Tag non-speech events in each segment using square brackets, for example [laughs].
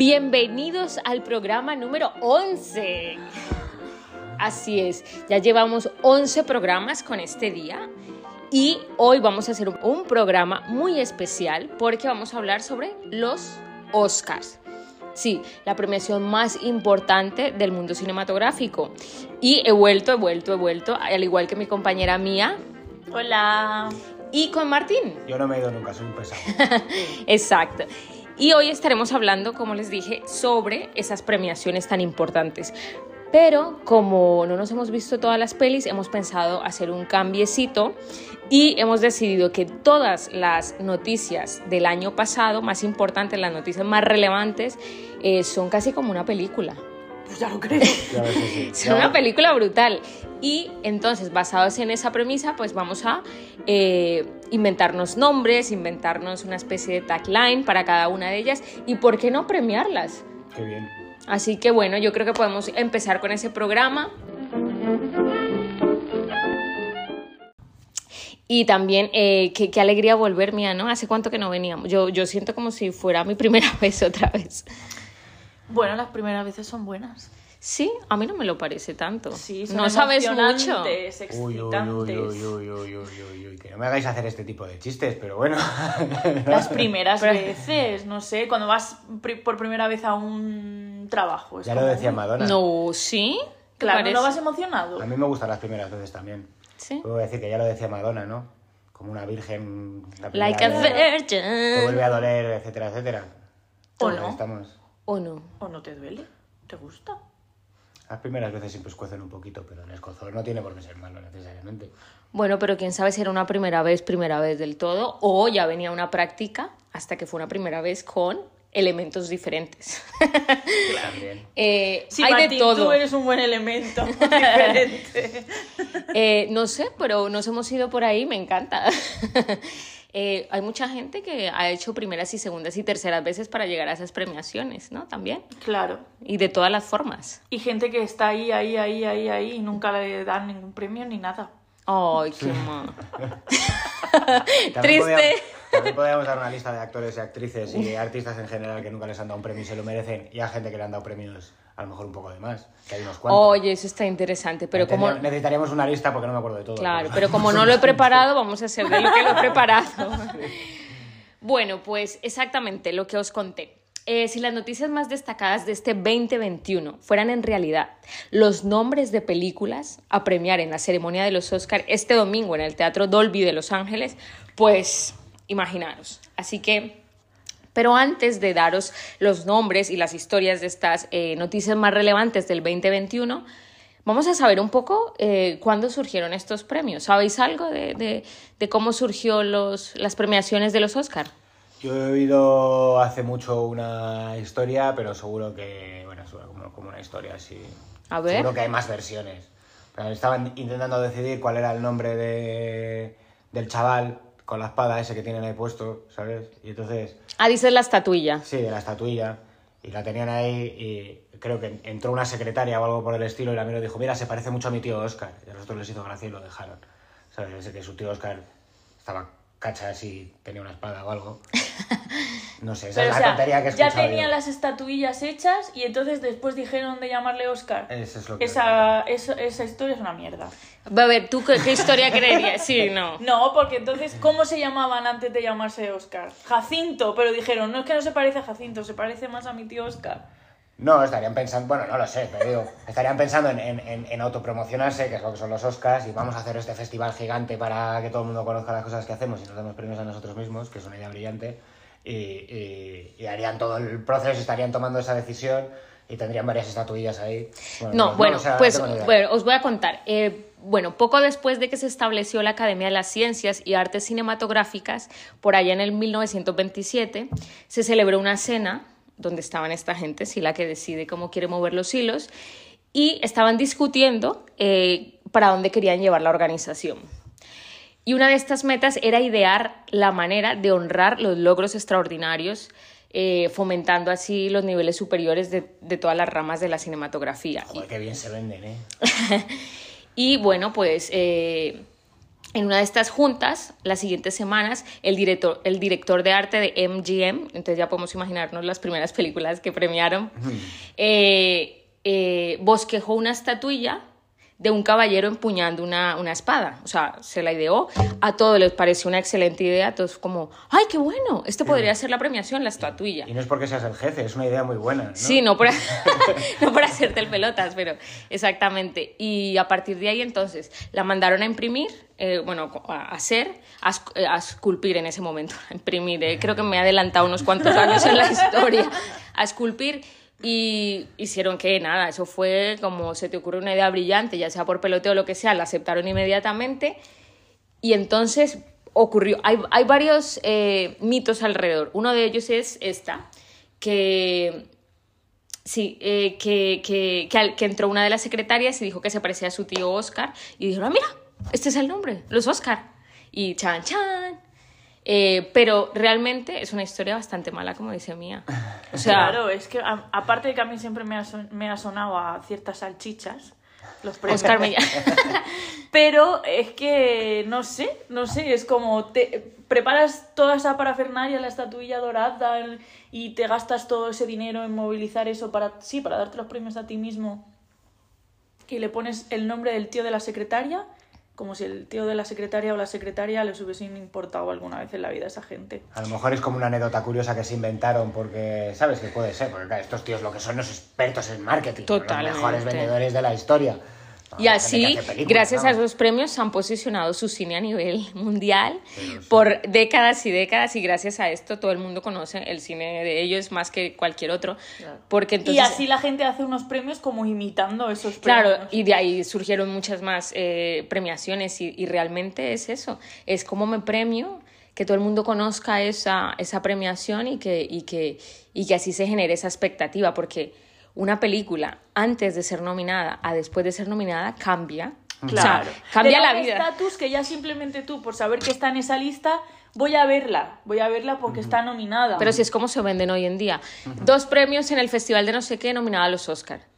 Bienvenidos al programa número 11. Así es, ya llevamos 11 programas con este día y hoy vamos a hacer un programa muy especial porque vamos a hablar sobre los Oscars. Sí, la premiación más importante del mundo cinematográfico. Y he vuelto, he vuelto, he vuelto, al igual que mi compañera mía. Hola. Y con Martín. Yo no me he ido nunca, soy un pesado. [laughs] Exacto. Y hoy estaremos hablando, como les dije, sobre esas premiaciones tan importantes. Pero como no nos hemos visto todas las pelis, hemos pensado hacer un cambiecito y hemos decidido que todas las noticias del año pasado, más importantes, las noticias más relevantes, eh, son casi como una película. Pues ya lo creo. [laughs] Son una película brutal. Y entonces, basados en esa premisa, pues vamos a eh, inventarnos nombres, inventarnos una especie de tagline para cada una de ellas y, ¿por qué no premiarlas? Qué bien. Así que bueno, yo creo que podemos empezar con ese programa. Y también, eh, qué, qué, alegría volver, mía, ¿no? ¿Hace cuánto que no veníamos? Yo, yo siento como si fuera mi primera [laughs] vez otra vez. Bueno, las primeras veces son buenas. Sí, a mí no me lo parece tanto. Sí, son no sabes mucho. Uy, uy, uy, uy, uy, uy, uy, uy, que no me hagáis hacer este tipo de chistes, pero bueno. [laughs] Las primeras veces, no sé, cuando vas por primera vez a un trabajo. ya lo decía Madonna. No, ¿sí? Claro, ¿no vas emocionado? A mí me gustan las primeras veces también. Sí. Puedo decir que ya lo decía Madonna, ¿no? Como una virgen. like a virgin. Te vuelve a doler, etcétera, etcétera. ¿O no? Estamos... ¿O no? ¿O no te duele? ¿Te gusta? Las primeras veces siempre escuecen un poquito, pero el escozor no tiene por qué ser malo necesariamente. Bueno, pero quién sabe si era una primera vez, primera vez del todo, o ya venía una práctica hasta que fue una primera vez con elementos diferentes. También. [laughs] eh, Sí, hay Martín, de todo. tú eres un buen elemento [laughs] diferente. Eh, no sé, pero nos hemos ido por ahí, me encanta. Eh, hay mucha gente que ha hecho primeras y segundas y terceras veces para llegar a esas premiaciones, ¿no? También. claro. Y de todas las formas. Y gente que está ahí, ahí, ahí, ahí, ahí y nunca le dan ningún premio ni nada. Ay, qué mal. [laughs] Triste. podíamos- también podríamos dar una lista de actores y actrices y artistas en general que nunca les han dado un premio y se lo merecen, y a gente que le han dado premios a lo mejor un poco de más, que hay unos cuantos. Oye, eso está interesante, pero como... Necesitaríamos- una lista porque no me acuerdo de todo. Claro, pero como no lo he preparado, vamos a hacer de lo que lo he preparado. [laughs] Bueno, pues exactamente lo que os conté. Eh, si las noticias más destacadas de este 2021 fueran en realidad los nombres de películas a premiar en la ceremonia de los Oscar este domingo en el Teatro Dolby de Los Ángeles, pues imaginaros. Así que, pero antes de daros los nombres y las historias de estas eh, noticias más relevantes del 2021, Vamos a saber un poco eh, cuándo surgieron estos premios. ¿Sabéis algo de, de, de cómo surgió los, las premiaciones de los Oscar? Yo he oído hace mucho una historia, pero seguro que, bueno, como, como una historia así. A ver. Seguro que hay más versiones. Pero estaban intentando decidir cuál era el nombre de, del chaval con la espada ese que tienen ahí puesto, ¿sabes? Y entonces, Ah, dices la estatuilla. sí, de la estatuilla, y la tenían ahí y creo que entró una secretaria o algo por el estilo y la miró dijo, mira, se parece mucho a mi tío Oscar. Y a nosotros les hizo gracia y lo dejaron. ¿Sabes? Ese que su tío Oscar estaba cacha así, tenía una espada o algo. [laughs] No sé, esa Pero, es o la sea, tontería que he ya yo. las estatuillas hechas y entonces después dijeron de llamarle Oscar. Eso es lo que... Esa, eso- esa historia es una mierda. A ver, ¿tú qué, qué historia creerías? Sí, [laughs] no. No, porque entonces, ¿cómo se llamaban antes de llamarse Oscar? Jacinto, pero dijeron, no es que no se parece a Jacinto, se parece más a mi tío Oscar. No, estarían pensando, bueno, no lo sé, pero digo, estarían pensando en, en, en, autopromocionarse, que es lo que son los Oscars, y vamos a hacer este festival gigante para que todo el mundo conozca las cosas que hacemos y nos damos premios a nosotros mismos, que es una idea brillante, y, y, y harían todo el proceso, estarían tomando esa decisión y tendrían varias estatuillas ahí. No, bueno, o sea, pues bueno, os voy a contar. Eh, bueno, poco después de que se estableció la Academia de las Ciencias y Artes Cinematográficas, por allá en el 1927, se celebró una cena donde estaban esta gente, sí, la que decide cómo quiere mover los hilos, y estaban discutiendo eh, para dónde querían llevar la organización. Y una de estas metas era idear la manera de honrar los logros extraordinarios, eh, fomentando así los niveles superiores de, de todas las ramas de la cinematografía. Joder, qué bien se venden, ¿eh? [laughs] Y bueno, pues eh, en una de estas juntas, las siguientes semanas, el director, el director de arte de MGM, entonces ya podemos imaginarnos las primeras películas que premiaron, eh, eh, bosquejó una estatuilla de un caballero empuñando una, una, espada. O sea, se la ideó. A todos les pareció una excelente idea. A todos como, ¡ay, qué bueno! Este podría ser la premiación, la estatuilla. Y no es porque seas el jefe, es una idea muy buena. ¿no? Sí, no para, [laughs] no para hacerte el pelotas, pero exactamente. Y a partir de ahí entonces la mandaron a imprimir, eh, bueno, a hacer, a, a, esculpir en ese momento. [laughs] A imprimir, eh, creo que me he adelantado unos cuantos años en la historia. A esculpir y hicieron que nada, eso fue como se te ocurre una idea brillante, ya sea por peloteo o lo que sea, la aceptaron inmediatamente y entonces ocurrió. Hay, hay varios eh, mitos alrededor. Uno de ellos es esta, que sí, eh, que, que, que, que, entró una de las secretarias y dijo que se parecía a su tío Oscar y dijeron, ah, mira, este es el nombre, los Oscar. Y chan, chan. Eh, pero realmente es una historia bastante mala, como dice Mía. O sea, claro, es que a, aparte de que a mí siempre me ha, son, me ha sonado a ciertas salchichas, los premios. Oscar [laughs] pero es que, no sé, no sé, es como te preparas toda esa parafernalia, la estatuilla dorada y te gastas todo ese dinero en movilizar eso para, sí, para darte los premios a ti mismo y le pones el nombre del tío de la secretaria como si el tío de la secretaria o la secretaria les hubiesen importado alguna vez en la vida a esa gente. A lo mejor es como una anécdota curiosa que se inventaron porque, ¿sabes? Que puede ser, porque claro, estos tíos lo que son los expertos en marketing, Totalmente. los mejores vendedores de la historia. Y así, gracias a esos premios, se han posicionado su cine a nivel [laughs] mundial sí. por décadas y décadas y gracias a esto todo el mundo conoce el cine de ellos más que cualquier otro. Claro. Porque entonces, y así la gente hace unos premios como imitando esos premios. Claro, y de ahí surgieron muchas más eh, premiaciones y, y, realmente es eso, es como me premio que todo el mundo conozca esa, esa premiación y que, y, que, y que así se genere esa expectativa, porque una película antes de ser nominada a después de ser nominada cambia. Claro. O sea, cambia la un vida. estatus que ya simplemente tú, por saber que está en esa lista, voy a verla. Voy a verla porque está nominada. Pero si es como se venden hoy en día. Dos premios en el festival de no sé qué nominada a los Oscar.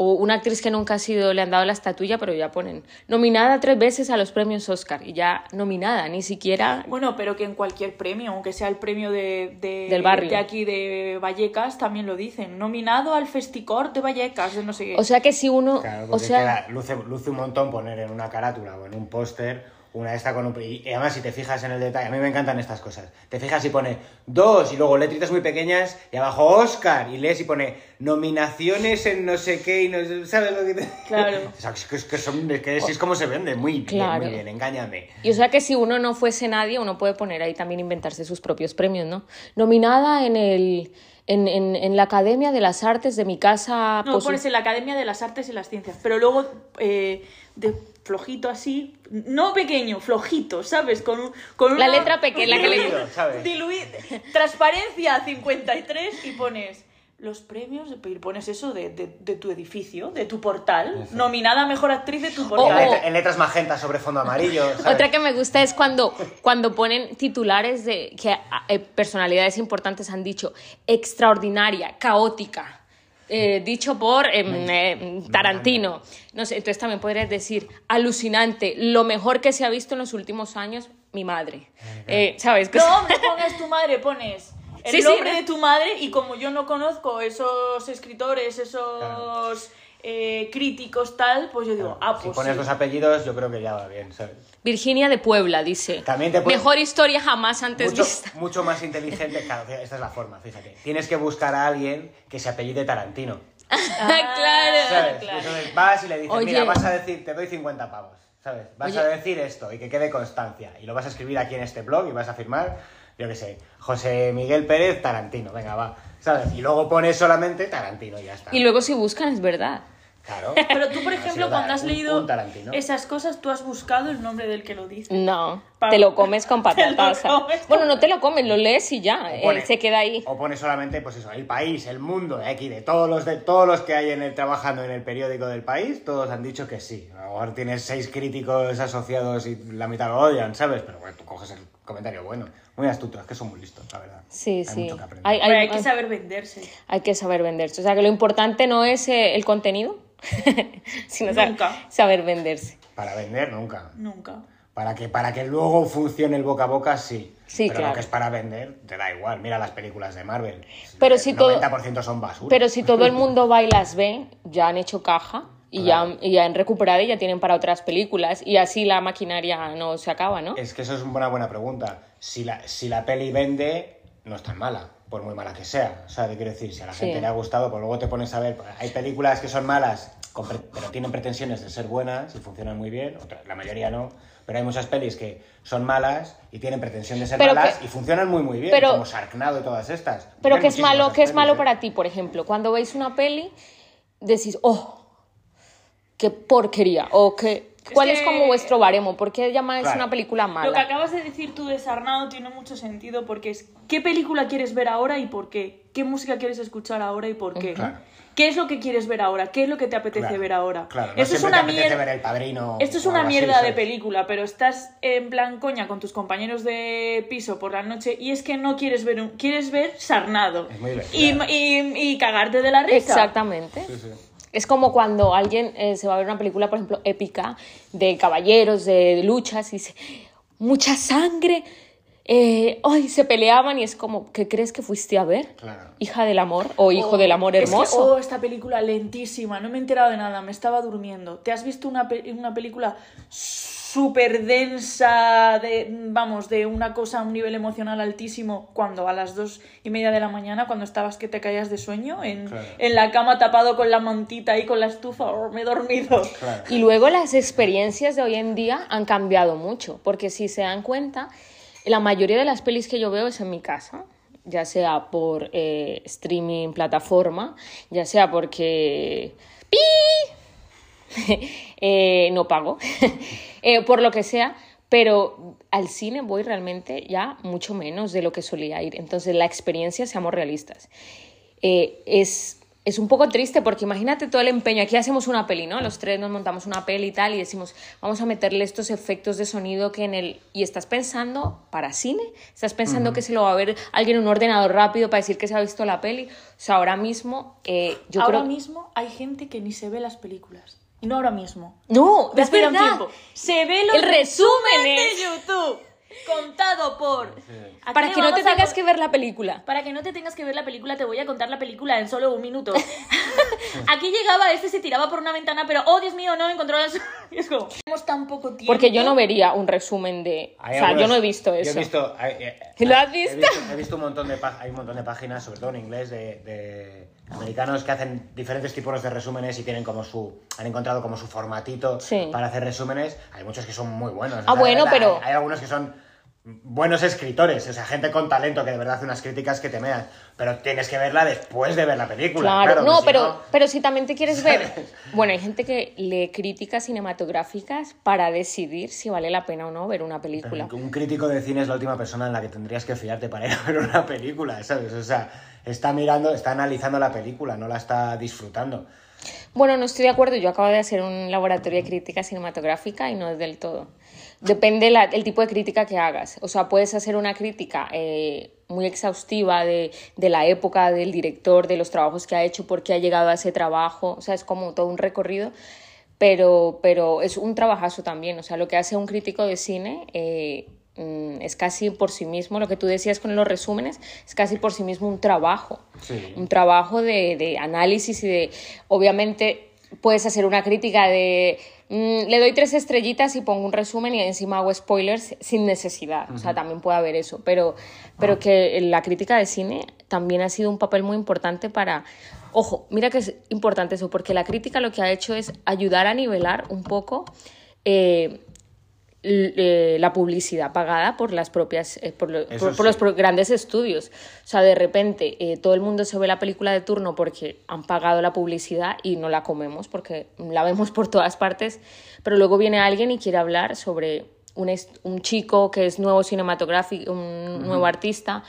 O una actriz que nunca ha sido, le han dado la estatuilla, pero ya ponen nominada tres veces a los premios Oscar. Y ya nominada, ni siquiera. Bueno, pero que en cualquier premio, aunque sea el premio de, de, Del barrio. de aquí de Vallecas, también lo dicen. Nominado al Festicor de Vallecas, de no sé qué. O sea que si uno. Claro, o sea, queda- luce, luce un montón poner en una carátula o en un póster una esta con un... Y además, si te fijas en el detalle, a mí me encantan estas cosas. Te fijas y pone dos y luego letritas muy pequeñas y abajo Oscar y lees y pone nominaciones en no sé qué y no sé- ¿sabes lo que te... Claro. [laughs] O sea, es que, es que son, es que así es como se vende, muy bien, muy bien, engáñame. Y o sea que si uno no fuese nadie, uno puede poner ahí también inventarse sus propios premios, ¿no? Nominada en el en, en, en la Academia de las Artes de mi casa. No, pues, pones en la Academia de las Artes y las Ciencias. Pero luego, eh, de flojito así, no pequeño, flojito, ¿sabes? Con, un, con La una- letra pequeña, [laughs] la que le- Diluido, ¿sabes? Diluid- Transparencia 53 y pones los premios, y pones eso de, de, de tu edificio, de tu portal, Eso. nominada a mejor actriz de tu En, portal. Oh, en letras magenta sobre fondo amarillo, [laughs] ¿sabes? Otra que me gusta es cuando, cuando ponen titulares de que eh, personalidades importantes han dicho extraordinaria, caótica. eh, dicho por em, eh, Tarantino. No sé, entonces también podrías decir alucinante, lo mejor que se ha visto en los últimos años, mi madre. Eh, ¿Sabes? No, [laughs] no pongas tu madre, pones el Sí, sí, nombre ¿no? de tu madre y como yo no conozco esos escritores, esos eh, críticos tal, pues yo digo, ah, si pues pones sí. los apellidos, yo creo que ya va bien, ¿sabes? Virginia de Puebla dice. También te Mejor historia jamás antes mucho, vista. [laughs] mucho más inteligente. Claro, esta es la forma, fíjate. Tienes que buscar a alguien que se apellide Tarantino. [laughs] claro. ¿Sabes? claro. Entonces vas y le dices, Oye. mira, vas a decir, te doy 50 pavos. ¿Sabes? Vas Oye. a decir esto y que quede constancia. Y lo vas a escribir aquí en este blog y vas a firmar, yo qué sé, José Miguel Pérez Tarantino. Venga, va. ¿Sabes? Y luego pones solamente Tarantino y ya está. Y luego si buscan es verdad. Claro. [laughs] Pero tú, por ejemplo, cuando has un- leído esas cosas, tú has buscado el nombre del que lo dice. No, Pa- te lo comes con [laughs] patatas. comes Bueno, no te lo comes, lo lees y ya, eh, se queda ahí. O pone solamente, pues eso, el país, el mundo, de aquí, de todos los de todos los que hay en el, trabajando en el periódico del país, todos han dicho que sí. A lo mejor tienes seis críticos asociados y la mitad lo odian, ¿sabes? Pero bueno, tú coges el comentario bueno. Muy astuto, es que son muy listos, la verdad. Sí, Hay sí. mucho que aprender. Hay, Pero hay- hay que saber venderse. hay que saber venderse. O sea, que lo importante no es eh, el contenido, [laughs] sino Nunca. saber venderse. Para vender, nunca. Nunca. Para que, para que luego funcione el boca a boca, sí. Sí, Pero claro. lo que es para vender, te da igual. Mira las películas de Marvel. Pero el si todo- 90% son basura. Pero si todo el [laughs] mundo va y las ve, ya han hecho caja y, Claro. ya, y ya han recuperado y ya tienen para otras películas y así la maquinaria no se acaba, ¿no? Es que eso es una buena pregunta. Si la, si la peli vende, no es tan mala, por muy mala que sea. O sea, te quiero decir, si a la Sí. gente le ha gustado, pues luego te pones a ver. Hay películas que son malas, pero tienen pretensiones de ser buenas y funcionan muy bien. otras- la mayoría no. Pero hay muchas pelis que son malas y tienen pretensión de ser Pero malas que- y funcionan muy muy bien, pero- como Sharknado y todas estas. Pero ¿qué es malo, esas qué es pelis, malo para ti, por ejemplo? Cuando veis una peli, decís, oh, qué porquería, o qué... ¿Cuál es, que- como vuestro baremo? ¿Por qué llamáis Claro. una película Lo que mala? acabas de decir tú de Sarnado tiene mucho sentido porque es qué película quieres ver ahora y por qué. ¿Qué música quieres escuchar ahora y por qué? Claro. ¿Qué es lo que quieres ver ahora? ¿Qué es lo que te apetece Claro, ver ahora? Claro, no Esto es una te apetece mierda. ver El Padrino Esto es una así, mierda de película, pero estás en plan coña con tus compañeros de piso por la noche y es que no quieres ver un, quieres ver Sarnado Es muy y, y, y cagarte de la risa. Exactamente. Sí, sí. Es como cuando alguien eh, se va a ver una película, por ejemplo, épica, de caballeros, de luchas, y dice, mucha sangre, eh, ay, se peleaban, y es como, ¿qué crees que fuiste a ver? Claro. Hija del amor o hijo Oh, del amor es que, hermoso. oh, esta película lentísima, no me he enterado de nada, me estaba durmiendo. ¿Te has visto una, pe- una película súper densa, de, vamos, de una cosa a un nivel emocional altísimo, cuando a las dos y media de la mañana, cuando estabas que te caías de sueño, en, Claro. en la cama tapado con la mantita y con la estufa, oh, me he dormido. Claro. Y luego las experiencias de hoy en día han cambiado mucho, porque si se dan cuenta, la mayoría de las pelis que yo veo es en mi casa, ya sea por eh, streaming, plataforma, ya sea porque... ¡Pi! [laughs] Eh, no pago, [laughs] Eh, por lo que sea, pero al cine voy realmente ya mucho menos de lo que solía ir. Entonces la experiencia, seamos realistas, eh, es, es un poco triste porque imagínate todo el empeño. Aquí hacemos una peli, ¿no? Los tres nos montamos una peli y tal y decimos, vamos a meterle estos efectos de sonido que en el... Y estás pensando para cine, estás pensando que se lo va a ver alguien en un ordenador rápido para decir que se ha visto la peli. O sea, ahora mismo eh, yo ahora creo... mismo hay gente que ni se ve las películas. Y no ahora mismo. No, De es hace ya un verdad. tiempo. Se ve los El resumen de YouTube. Contado por. Para que no te a tengas que ver la película. Para que no te tengas que ver la película, te voy a contar la película en solo un minuto. [laughs] [laughs] Aquí llegaba este, se tiraba por una ventana, pero oh Dios mío, no encontró las. Y [laughs] es como, tenemos tan poco tiempo. Porque yo no vería un resumen de... O sea, yo no he visto yo eso. he visto, hay- eh, ¿Lo has he visto? He visto un montón de hay un montón de páginas, sobre todo en inglés, de, de americanos que hacen diferentes tipos de resúmenes y tienen como su, han encontrado como su formatito Sí. para hacer resúmenes. Hay muchos que son muy buenos. Ah, bueno, pero- hay, algunos que son buenos escritores, o sea, gente con talento que de verdad hace unas críticas que te mean. Pero tienes que verla después de ver la película. Claro, no, si pero, pero si también te quieres ver. [laughs] Bueno, hay gente que lee críticas cinematográficas para decidir si vale la pena o no ver una película. Un crítico de cine es la última persona en la que tendrías que fiarte para ir a ver una película, ¿sabes? O sea, está mirando, está analizando la película, no la está disfrutando. Bueno, no estoy de acuerdo. Yo acabo de hacer un laboratorio de crítica cinematográfica y no es del todo. Depende la- el tipo de crítica que hagas. O sea, puedes hacer una crítica eh, muy exhaustiva de, la época, del director, de los trabajos que ha hecho, por qué ha llegado a ese trabajo. O sea, es como todo un recorrido. Pero, pero es un trabajazo también. O sea, lo que hace un crítico de cine eh, es casi por sí mismo, lo que tú decías con los resúmenes, es casi por sí mismo un trabajo. Sí. Un trabajo de, de análisis y de, obviamente, puedes hacer una crítica de, mm, le doy tres estrellitas y pongo un resumen y encima hago spoilers sin necesidad. O sea, también puede haber eso. Pero, pero que la crítica de cine también ha sido un papel muy importante para... Ojo, mira que es importante eso, porque la crítica lo que ha hecho es ayudar a nivelar un poco eh, la publicidad pagada por las propias eh, por, lo- los pro- grandes estudios. O sea de repente eh, todo el mundo se ve la película de turno porque han pagado la publicidad y no la comemos porque la vemos por todas partes pero luego viene alguien y quiere hablar sobre un, chico que es nuevo cinematográfico un nuevo artista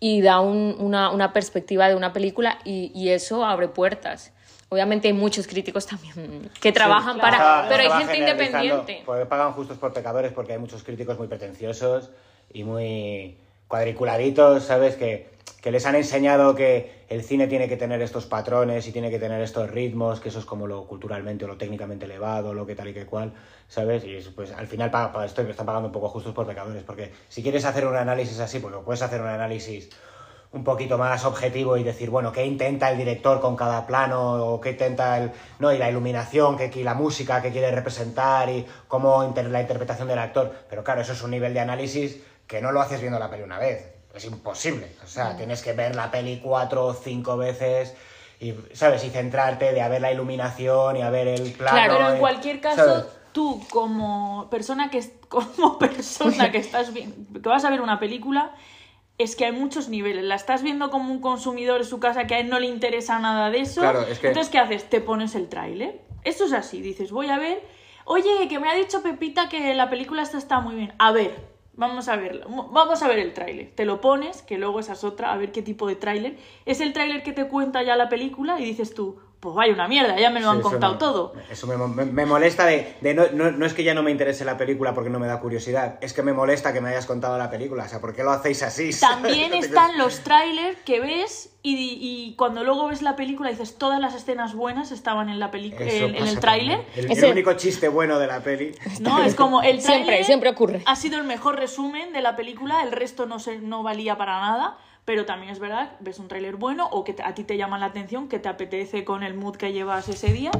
y da un- una, una perspectiva de una película y, y eso abre puertas Obviamente hay muchos críticos también que trabajan para... Pero hay gente independiente. Porque pagan justos por pecadores porque hay muchos críticos muy pretenciosos y muy cuadriculaditos, ¿sabes? Que, que les han enseñado que el cine tiene que tener estos patrones y tiene que tener estos ritmos, que eso es como lo culturalmente o lo técnicamente elevado, lo que tal y que cual, ¿sabes? Y es, pues al final paga, paga esto me están pagando un poco justos por pecadores, porque si quieres hacer un análisis así, porque puedes hacer un análisis un poquito más objetivo y decir, bueno, qué intenta el director con cada plano, o qué intenta el, no, y la iluminación, que, la música que quiere representar, y cómo inter- la interpretación del actor. Pero claro, eso es un nivel de análisis que no lo haces viendo la peli una vez. Es imposible. O sea, tienes que ver la peli cuatro o cinco veces y, ¿sabes? Y centrarte de a ver la iluminación y a ver el plano. Claro, Pero en y- cualquier caso, ¿sabes? tú como persona que [laughs] como persona que estás que vas a ver una película, es que hay muchos niveles. La estás viendo como un consumidor en su casa que a él no le interesa nada de eso. Claro, es que- Entonces, ¿qué haces? Te pones el tráiler. Esto es así, dices, voy a ver. Oye, que me ha dicho Pepita que la película esta está muy bien. A ver, vamos a verla. Vamos a ver el tráiler. Te lo pones, que luego esa es otra, a ver qué tipo de tráiler. Es el tráiler que te cuenta ya la película y dices tú, pues vaya una mierda, ya me lo Sí, han contado me- todo. Eso me, me- me molesta de, de no, no, no es que ya no me interese la película porque no me da curiosidad, es que me molesta que me hayas contado la película. O sea, ¿por qué lo hacéis así? [laughs] También están los trailers que ves y, y cuando luego ves la película dices todas las escenas buenas estaban en la película en, el tráiler. El, el único chiste bueno de la peli. [laughs] No, es como el Siempre, tráiler siempre ocurre. Ha sido el mejor resumen de la película, el resto no se, no valía para nada, pero también es verdad, ves un tráiler bueno o que te- a ti te llama la atención, que te apetece con el mood que llevas ese día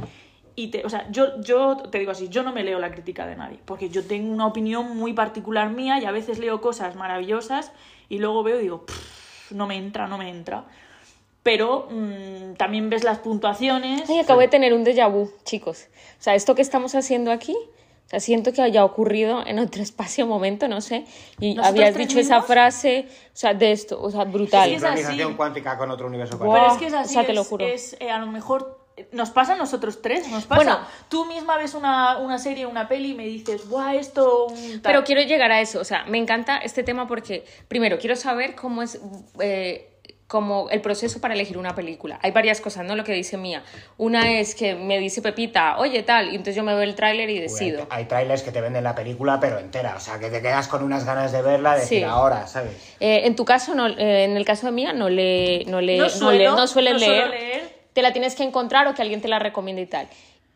y te, o sea, yo yo te digo así, yo no me leo la crítica de nadie, porque yo tengo una opinión muy particular mía y a veces leo cosas maravillosas y luego veo y digo, "Pff, no me entra, no me entra. Pero mm, también ves las puntuaciones. Ay, acabo de tener un déjà vu, chicos. O sea, esto que estamos haciendo aquí, o sea, siento que haya ocurrido en otro [laughs] espacio o momento, no sé. Y ¿Nosotros habías dicho esa frase, o sea, de esto, o sea, brutal. Sí, es así. Sincronización cuántica con otro universo paralelo. Pero es que es así, o sea, te lo es- juro. es, eh, a lo mejor nos pasa a nosotros tres, nos pasa. Bueno. tú misma ves una, una serie, una peli y me dices, guau, esto... un tal". Pero quiero llegar a eso, o sea, me encanta este tema porque, primero, quiero saber cómo es eh, como el proceso para elegir una película. Hay varias cosas, ¿no? Lo que dice Mía. Una es que me dice Pepita, oye, tal, y entonces yo me veo el tráiler y decido. Hay, hay trailers que te venden la película, pero entera. O sea, que te quedas con unas ganas de verla, de decir Sí. ahora, ¿sabes? Eh, en tu caso, no, eh, en el caso de Mía, no le, no le, No no suelo, le- no sueles no suelo leer. leer. Te la tienes que encontrar o que alguien te la recomiende y tal.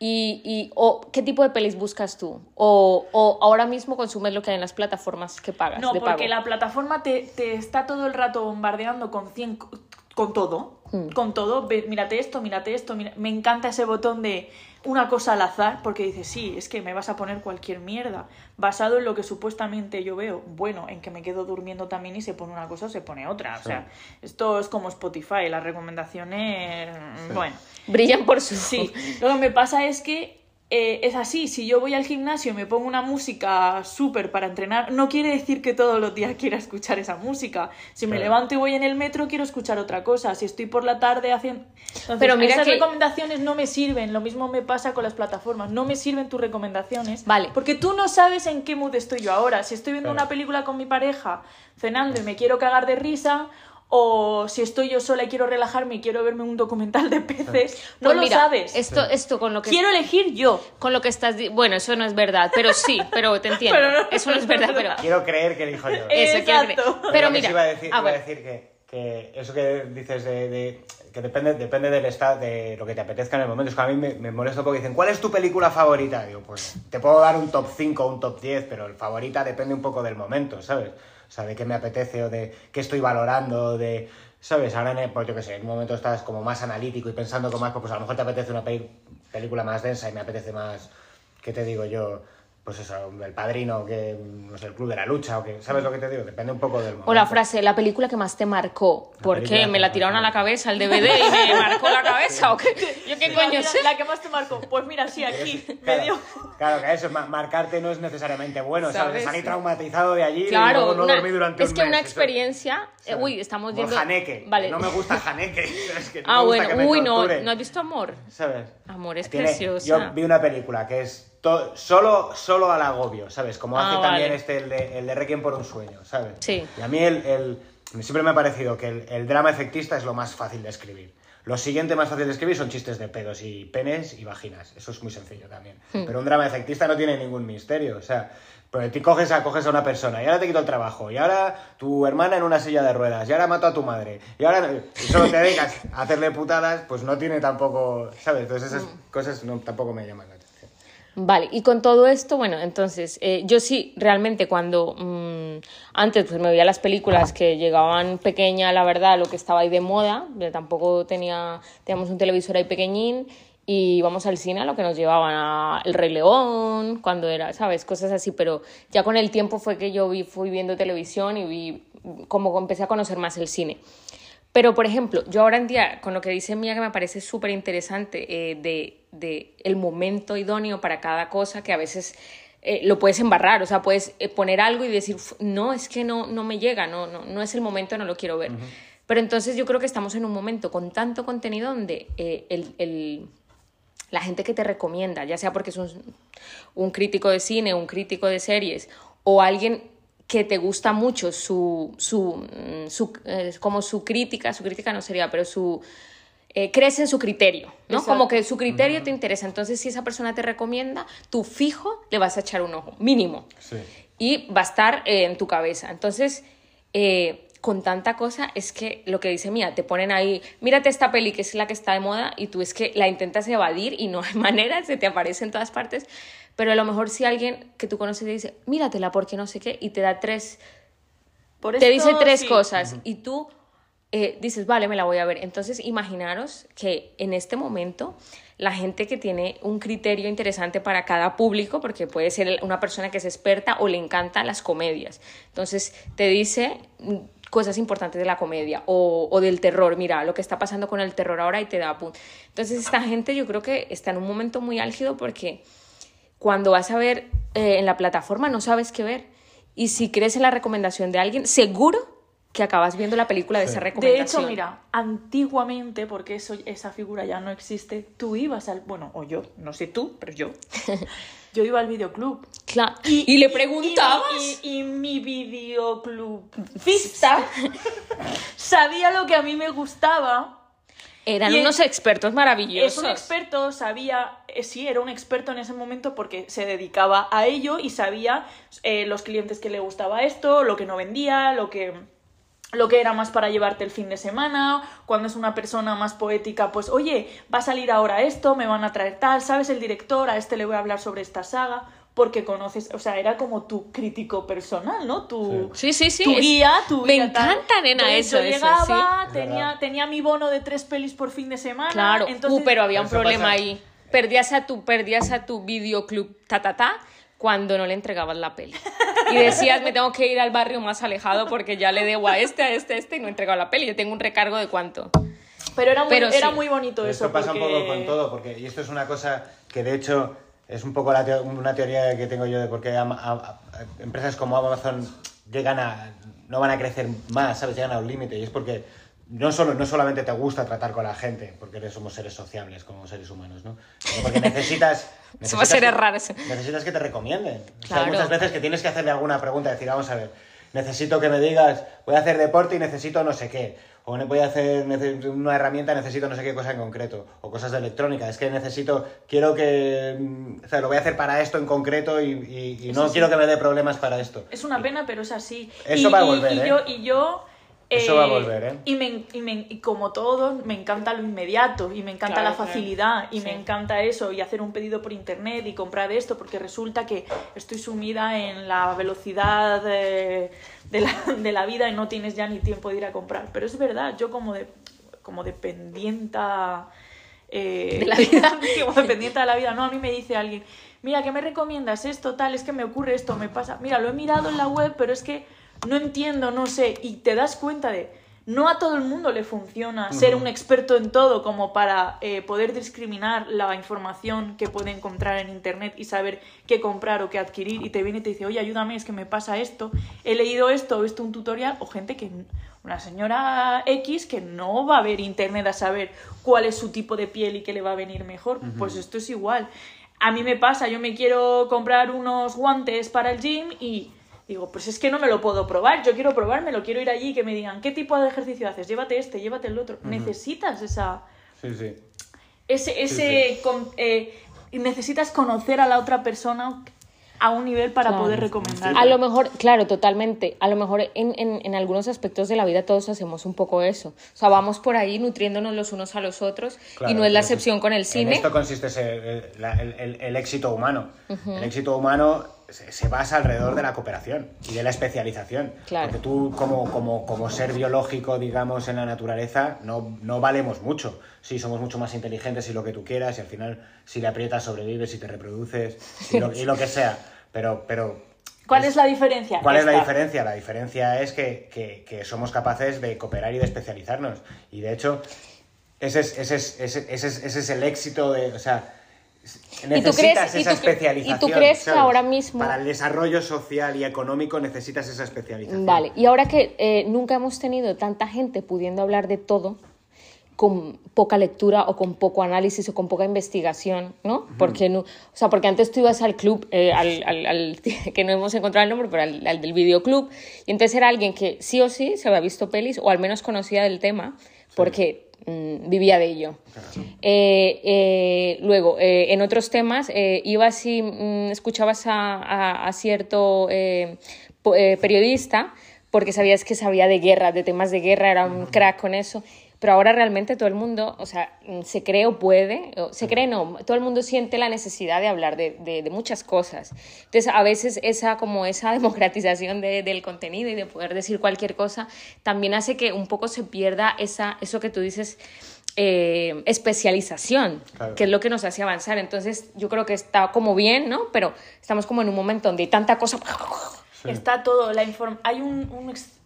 Y, y- o, ¿Qué tipo de pelis buscas tú? O, o ahora mismo consumes lo que hay en las plataformas que pagas. No, de porque pago? la plataforma te, te está todo el rato bombardeando con 100 co- con todo, Hmm. con todo, Ve, mírate esto, mírate esto, mira- me encanta ese botón de una cosa al azar, porque dices, sí, es que me vas a poner cualquier mierda, basado en lo que supuestamente yo veo, bueno, en que me quedo durmiendo también y se pone una cosa o se pone otra, o sea, esto es como Spotify, las recomendaciones, bueno, Brillan por su... Sí, lo que me pasa es que eh, es así, si yo voy al gimnasio y me pongo una música súper para entrenar, no quiere decir que todos los días [laughs] quiera escuchar esa música. Si me Claro. levanto y voy en el metro, quiero escuchar otra cosa. Si estoy por la tarde haciendo... Entonces, Pero mira esas que- recomendaciones no me sirven. Lo mismo me pasa con las plataformas. No me sirven tus recomendaciones. Vale. Porque tú no sabes en qué mood estoy yo ahora. Si estoy viendo Claro. una película con mi pareja, cenando y me quiero cagar de risa... O si estoy yo sola y quiero relajarme y quiero verme un documental de peces, no Pues lo mira, sabes. Esto, esto con lo que Quiero elegir yo. con lo que estás di- bueno, eso no es verdad, pero sí, pero te [laughs] entiendo. Pero no- eso no es verdad, pero Quiero creer que elijo yo. Eso quiero creer. Exacto. Pero lo mira, iba a decir, ah, iba a decir que, que eso que dices de, de- que depende, depende del estado, de lo que te apetezca en el momento. Es que a mí me, me molesta porque dicen, ¿cuál es tu película favorita? Digo, pues te puedo dar un top 5 o un top 10, pero el favorita depende un poco del momento, ¿sabes? O sea, de qué me apetece o de qué estoy valorando, de... ¿Sabes? Ahora, en el, pues yo qué sé, en un momento estás como más analítico y pensando con más, pues a lo mejor te apetece una película más densa y me apetece más, ¿qué te digo yo? Pues eso, El Padrino, que, no sé, El Club de la Lucha, o que, ¿sabes lo que te digo? Depende un poco del momento. o la frase, la película que más te marcó, ¿por qué? que ¿Me la tiraron a la cabeza el DVD y me [laughs] marcó la cabeza o qué? Yo qué La, coño mira, sé. la que más te marcó. Pues mira, sí, aquí. Claro, dio. claro, que eso, ma- marcarte no es necesariamente bueno, ¿sabes? ¿Sabes? Salí traumatizado de allí y Claro, luego no una- dormí durante es un que mes, una experiencia, eh, uy, estamos viendo Haneke, Vale. no me gusta Haneke, [laughs] es que no ah, me gusta que bueno, me uy, no, ¿no has visto Amor? ¿sabes? Amor es Tiene- preciosa. Yo vi una película que es solo, solo al agobio, ¿sabes? Como Ah, hace también este, el de, el de Requiem por un sueño, ¿sabes? Sí. Y a mí el, el- siempre me ha parecido que el, el drama efectista es lo más fácil de escribir. Lo siguiente más fácil de escribir son chistes de pedos y penes y vaginas. Eso es muy sencillo también. Pero un drama efectista no tiene ningún misterio. O sea, pues tú coges a, coges a una persona y ahora te quito el trabajo y ahora tu hermana en una silla de ruedas y ahora mato a tu madre y ahora y solo te dedicas a hacerle putadas, pues no tiene tampoco, ¿sabes? Entonces esas cosas no, tampoco me llaman. Vale, y con todo esto, bueno, entonces, eh, yo sí, realmente cuando mm, antes pues me veía las películas que llegaban pequeña, la verdad, lo que estaba ahí de moda, yo tampoco tenía, teníamos un televisor ahí pequeñín y íbamos al cine a lo que nos llevaban a El Rey León, cuando era, ¿sabes? Cosas así, pero ya con el tiempo fue que yo vi, fui viendo televisión y vi como empecé a conocer más el cine. Pero, por ejemplo, yo ahora en día, con lo que dice Mía, que me parece súper interesante, eh, de, de, el momento idóneo para cada cosa, que a veces eh, lo puedes embarrar, o sea, puedes eh, poner algo y decir, no, es que no, no me llega, no, no, no es el momento, no lo quiero ver. Pero entonces yo creo que estamos en un momento con tanto contenido donde el, el, la gente que te recomienda, ya sea porque es un, un crítico de cine, un crítico de series, o alguien que te gusta mucho su, su, mm, su eh, como su crítica, su crítica no sería, pero su, eh, crees en su criterio, ¿no? Exacto. Como que su criterio te interesa. Entonces, si esa persona te recomienda, tú fijo le vas a echar un ojo, mínimo. Sí. Y va a estar eh, en tu cabeza. Entonces, eh, con tanta cosa, es que lo que dice Mía, te ponen ahí, mírate esta peli que es la que está de moda y tú es que la intentas evadir y no hay [laughs] manera, se te aparece en todas partes. Pero a lo mejor si alguien que tú conoces te dice, míratela porque no sé qué, y te da tres, Por te esto, dice tres sí. cosas y tú eh, dices, vale, me la voy a ver. Entonces, imaginaros que en este momento la gente que tiene un criterio interesante para cada público, porque puede ser una persona que es experta o le encantan las comedias. Entonces, te dice mm, cosas importantes de la comedia o, o del terror. Mira, lo que está pasando con el terror ahora y te da punto. Entonces, esta gente yo creo que está en un momento muy álgido porque cuando vas a ver eh, en la plataforma no sabes qué ver. Y si crees en la recomendación de alguien, seguro que acabas viendo la película de esa De recomendación. hecho, mira, antiguamente, porque eso, esa figura ya no existe, tú ibas al. Bueno, o yo, no sé tú, pero yo. [laughs] Yo iba al videoclub. Claro. Y, le preguntabas. Y, y- y mi videoclubista [laughs] sabía lo que a mí me gustaba. Eran y unos expertos maravillosos. Es un experto, sabía, eh, sí, era un experto en ese momento porque se dedicaba a ello y sabía eh, los clientes que le gustaba esto, lo que no vendía, lo que, lo que era más para llevarte el fin de semana, cuando es una persona más poética, pues oye, va a salir ahora esto, me van a traer tal, ¿sabes el director? A este le voy a hablar sobre esta saga, porque conoces, o sea, era como tu crítico personal, ¿no? Tu, Sí, sí, sí. tu guía, tu Me guía, tal. encanta, nena, Entonces, eso. Yo eso, llegaba, Es tenía, tenía mi bono de tres pelis por fin de semana. Claro. entonces, Uh, pero había un Eso problema pasa. ahí. Perdías a tu, perdías a tu videoclub ta, ta, ta, cuando no le entregabas la peli. Y decías, me tengo que ir al barrio más alejado porque ya le debo a este, a este, a este y no he entregado la peli. Yo tengo un recargo de cuánto. Pero era muy, Pero era sí. muy bonito Pero eso. Esto pasa porque... un poco con todo, porque, y esto es una cosa que de hecho es un poco la teo- una teoría que tengo yo de por qué empresas como Amazon llegan a, no van a crecer más, ¿sabes? Llegan a un límite, y es porque no, solo, no solamente te gusta tratar con la gente, porque somos seres sociables como seres humanos, ¿no? Sino porque [laughs] necesitas... Somos necesitas seres que- raros. Necesitas que te recomienden. O sea, Claro. hay muchas veces que tienes que hacerle alguna pregunta, decir, vamos a ver, necesito que me digas, voy a hacer deporte y necesito no sé qué. O ne- voy a hacer una herramienta, necesito no sé qué cosa en concreto. O cosas de electrónica. Es que necesito, quiero que, mm, o sea, lo voy a hacer para esto en concreto y, y- y no quiero que me dé problemas para esto. Es una pena, pero es así. Eso y, va a volver, y ¿eh? yo, y yo Eso va a volver, ¿eh? Y, me, y, me- y como todos, me encanta lo inmediato y me encanta Claro, la facilidad y me encanta eso y hacer un pedido por internet y comprar esto porque resulta que estoy sumida en la velocidad de, de la, de la vida y no tienes ya ni tiempo de ir a comprar. Pero es verdad, yo como, de, como dependienta... eh, De la vida. [laughs] como dependiente de la vida, no, a mí me dice alguien, mira, ¿qué me recomiendas? Esto, tal, es que me ocurre esto, me pasa, mira, lo he mirado en la web, pero es que no entiendo, no sé, y te das cuenta de, no a todo el mundo le funciona ser un experto en todo como para eh, poder discriminar la información que puede encontrar en internet y saber qué comprar o qué adquirir y te viene y te dice, oye, ayúdame, es que me pasa esto, he leído esto, he visto un tutorial o gente que, una señora X que no va a ver internet a saber cuál es su tipo de piel y qué le va a venir mejor, pues esto es igual. A mí me pasa, yo me quiero comprar unos guantes para el gym y digo, pues es que no me lo puedo probar, yo quiero probármelo, quiero ir allí y que me digan, ¿qué tipo de ejercicio haces? Llévate este, llévate el otro. Necesitas esa, Sí, sí. ese, ese con- eh, necesitas conocer a la otra persona a un nivel para Claro. poder recomendar. A lo mejor, claro, totalmente. A lo mejor en, en, en algunos aspectos de la vida todos hacemos un poco eso. O sea, vamos por ahí nutriéndonos los unos a los otros y no es la excepción con el En cine. esto consiste ese- el, la- el- el- el éxito humano. El éxito humano se, basa alrededor de la cooperación y de la especialización. Claro. Porque tú, como, como, como ser biológico, digamos, en la naturaleza, no, no valemos mucho. Sí, somos mucho más inteligentes y lo que tú quieras, y al final, si le aprietas, sobrevives y te reproduces y lo, y lo que sea. Pero, pero ¿Cuál es la diferencia? ¿Cuál es la diferencia? La diferencia es que, que- que somos capaces de cooperar y de especializarnos. Y de hecho, ese es, ese es, ese es- ese es el éxito de. O sea, necesitas crees- y esa tú cre- especialización. y tú crees que ahora mismo- Para el desarrollo social y económico necesitas esa especialización. Vale, y ahora que eh, nunca hemos tenido tanta gente pudiendo hablar de todo, con poca lectura o con poco análisis o con poca investigación, ¿no? Porque, no, o sea, porque antes tú ibas al club, eh, al, al- al- [laughs] que no hemos encontrado el nombre, pero al, al del videoclub, y entonces era alguien que sí o sí se había visto pelis o al menos conocía del tema, porque mm, vivía de ello. Eh, eh, luego, eh, en otros temas, eh, ibas y mm, escuchabas a, a- a cierto eh, po- eh, periodista porque sabías que sabía de guerra, de temas de guerra, era un crack con eso. Pero ahora realmente todo el mundo, o sea, mm, se cree o puede, o se cree no, todo el mundo siente la necesidad de hablar de, de- de muchas cosas. Entonces, a veces esa, como esa [laughs] democratización de- del contenido y de poder decir cualquier cosa, también hace que un poco se pierda esa, eso que tú dices, eh, especialización, Claro. que es lo que nos hace avanzar. Entonces, yo creo que está como bien, ¿no? Pero estamos como en un momento donde hay tanta cosa. Está todo, la inform hay un, un ex-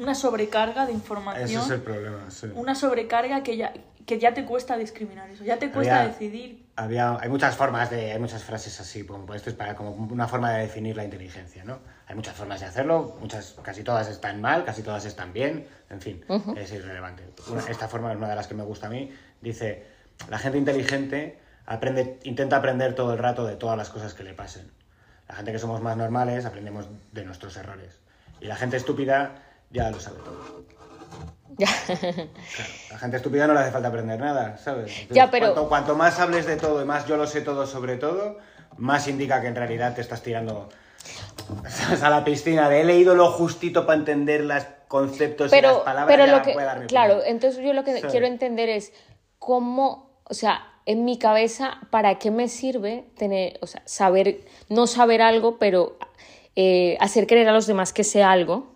una sobrecarga de Ese información, es el problema, sí. una sobrecarga que ya, que ya te cuesta discriminar eso, ya te cuesta Había- decidir. Había, hay muchas formas de, hay muchas frases así, como esto es para como una forma de definir la inteligencia, ¿no? Hay muchas formas de hacerlo, muchas, casi todas están mal, casi todas están bien, en fin, es irrelevante. Una- esta forma es una de las que me gusta a mí. Dice, la gente inteligente aprende, intenta aprender todo el rato de todas las cosas que le pasen. La gente que somos más normales aprendemos de nuestros errores. Y la gente estúpida ya lo sabe todo. Ya. Claro, la gente estúpida no le hace falta aprender nada, ¿sabes? Entonces, Ya, pero- cuanto, cuanto más hables de todo y más yo lo sé todo sobre todo, más indica que en realidad te estás tirando ¿sabes? [laughs] a la piscina de he leído lo justito para entender los conceptos y las pero, palabras. pero ya lo que, puedo dar mi claro, opinión. entonces yo lo que quiero entender es cómo, o sea, en mi cabeza, ¿para qué me sirve tener, o sea, saber, no saber algo, pero eh, hacer creer a los demás que sé algo?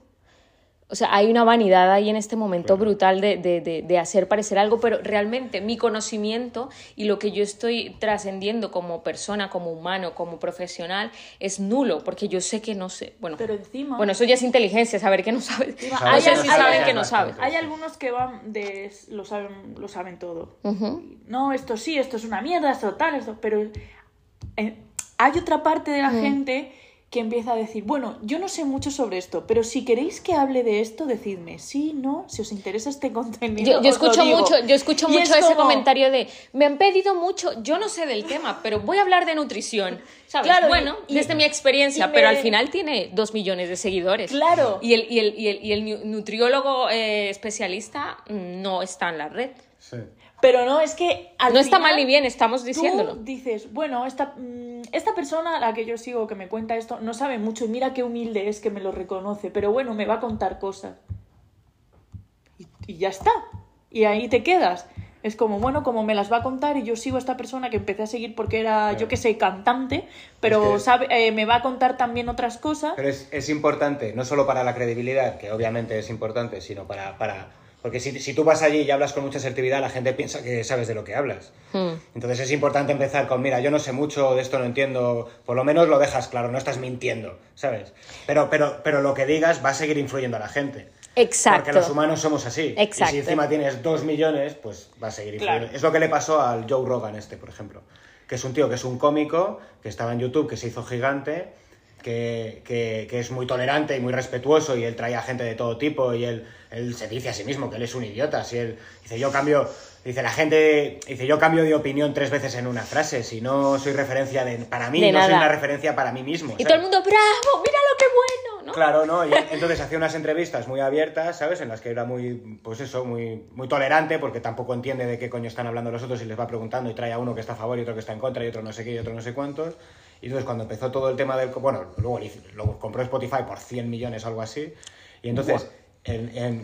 O sea, hay una vanidad ahí en este momento brutal de, de- de- de hacer parecer algo, pero realmente mi conocimiento y lo que yo estoy trascendiendo como persona, como humano, como profesional, es nulo, porque yo sé que no sé. Bueno, Pero encima- bueno eso ya es inteligencia, saber que no sabes. Encima, Hay sabes saben ya que no sabes. Hay algunos que van de lo saben, lo saben todo. No, esto sí, esto es una mierda, esto tal, esto, pero eh, hay otra parte de la gente que empieza a decir, bueno, yo no sé mucho sobre esto, pero si queréis que hable de esto, decidme, sí, no, si os interesa este [laughs] contenido. Yo, escucho digo". mucho, yo escucho Y mucho es ese como- comentario de me han pedido mucho, yo no sé del tema, pero voy a hablar de nutrición. [laughs] ¿Sabes? Claro, bueno, y- desde mi experiencia, pero me- al final tiene dos millones de seguidores. Claro. Y el, y el, y el, y el nu- nutriólogo eh, especialista mm, no está en la red. Sí. Pero no, es que al no está final mal ni bien, estamos tú diciéndolo. dices, bueno, esta, mm, esta persona a la que yo sigo que me cuenta esto no sabe mucho y mira qué humilde es que me lo reconoce, pero bueno, me va a contar cosas. Y, y ya está. Y ahí te quedas. Es como, bueno, como me las va a contar y yo sigo a esta persona que empecé a seguir porque era, yo que sé, cantante, pero Es que- sabe, eh, me va a contar también otras cosas. Pero es, es importante, no solo para la credibilidad, que obviamente es importante, sino para... para porque si, si tú vas allí y hablas con mucha asertividad, la gente piensa que sabes de lo que hablas. Hmm. Entonces es importante empezar con, mira, yo no sé mucho, de esto no entiendo, por lo menos lo dejas claro, no estás mintiendo, ¿sabes? Pero, pero, pero lo que digas va a seguir influyendo a la gente. Exacto. Porque los humanos somos así. Exacto. Y si encima tienes dos millones, pues va a seguir influyendo. Claro. Es lo que le pasó al Joe Rogan este, por ejemplo. Que es un tío que es un cómico, que estaba en YouTube, que se hizo gigante, que, que- que es muy tolerante y muy respetuoso, y él trae a gente de todo tipo, y él, él se dice a sí mismo que él es un idiota. Si él dice, yo cambio... Dice, la gente dice, yo cambio de opinión tres veces en una frase, si no soy referencia de, para mí, De no soy una referencia para mí mismo. Y ¿sabes? todo el mundo, bravo, mira lo que bueno, ¿no? Claro, ¿no? Y entonces hacía unas entrevistas muy abiertas, ¿sabes? En las que era muy, pues eso, muy, muy tolerante, porque tampoco entiende de qué coño están hablando los otros y les va preguntando y trae a uno que está a favor y otro que está en contra y otro no sé qué y otro no sé cuántos. Y entonces cuando empezó todo el tema del... Bueno, luego lo compró Spotify por 100 millones o algo así. Y entonces...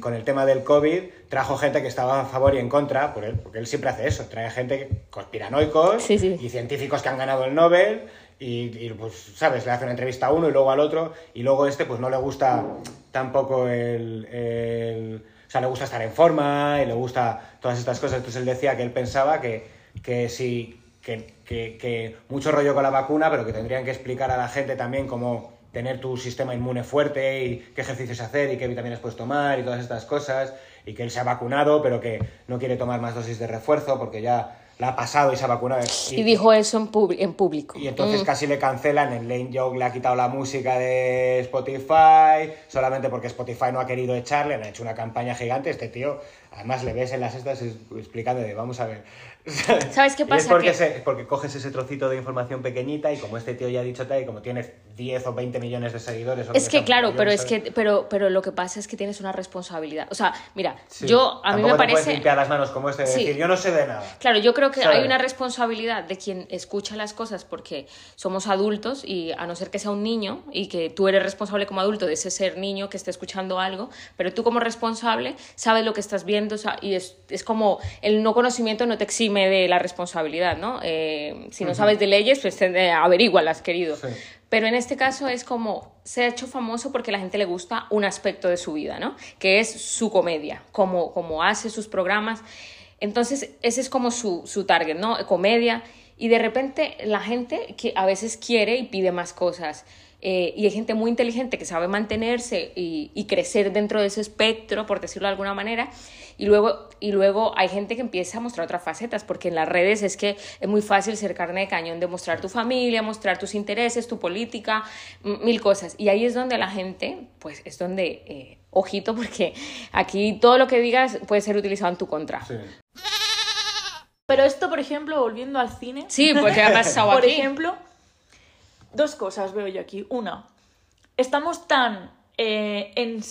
con el tema del COVID, trajo gente que estaba a favor y en contra, por él, porque él siempre hace eso, trae gente conspiranoicos y científicos que han ganado el Nobel y, pues, ¿sabes? Le hace una entrevista a uno y luego al otro, y luego este, pues no le gusta tampoco el, O sea, le gusta estar en forma y le gusta todas estas cosas. Entonces él decía que él pensaba que, que sí, que, que, que mucho rollo con la vacuna, pero que tendrían que explicar a la gente también cómo tener tu sistema inmune fuerte y qué ejercicios hacer y qué vitaminas puedes tomar y todas estas cosas y que él se ha vacunado pero que no quiere tomar más dosis de refuerzo porque ya la ha pasado y se ha vacunado. Y, dijo eso en, en público. Y entonces mm. casi le cancelan, en Lane Joke le ha quitado la música de Spotify, solamente porque Spotify no ha querido echarle, le han hecho una campaña gigante, este tío, además le ves en las estas explicando de, vamos a ver, [laughs] ¿Sabes qué pasa? es porque, porque coges ese trocito de información pequeñita y como este tío ya ha dicho tal y como tienes 10 o 20 millones de seguidores... es que, claro, pero es que pero, pero lo que pasa es que tienes una responsabilidad. O sea, mira, yo a mí me parece... Limpiar las manos como este decir, yo no sé de nada. Claro, yo creo que hay una responsabilidad de quien escucha las cosas porque somos adultos y a no ser que sea un niño y que tú eres responsable como adulto de ese ser niño que esté escuchando algo, pero tú como responsable sabes lo que estás viendo y es, es como el no conocimiento no te exime de la responsabilidad, ¿no? Eh, si no sabes de leyes, pues averígualas, querido. Pero en este caso es como se ha hecho famoso porque a la gente le gusta un aspecto de su vida, ¿no? Que es su comedia, como, como hace sus programas. Entonces, ese es como su, su target, ¿no? Comedia. Y de repente la gente que a veces quiere y pide más cosas. Eh, y hay gente muy inteligente que sabe mantenerse y, y, crecer dentro de ese espectro, por decirlo de alguna manera, y luego, y luego hay gente que empieza a mostrar otras facetas, porque en las redes es que es muy fácil ser carne de cañón de mostrar tu familia, mostrar tus intereses, tu política, mil cosas. Y ahí es donde la gente, pues es donde, eh, ojito, porque aquí todo lo que digas puede ser utilizado en tu contra. Pero esto, por ejemplo, volviendo al cine. Sí, porque ha pasado [laughs] Por ejemplo, dos cosas veo yo aquí. Una, estamos tan eh, en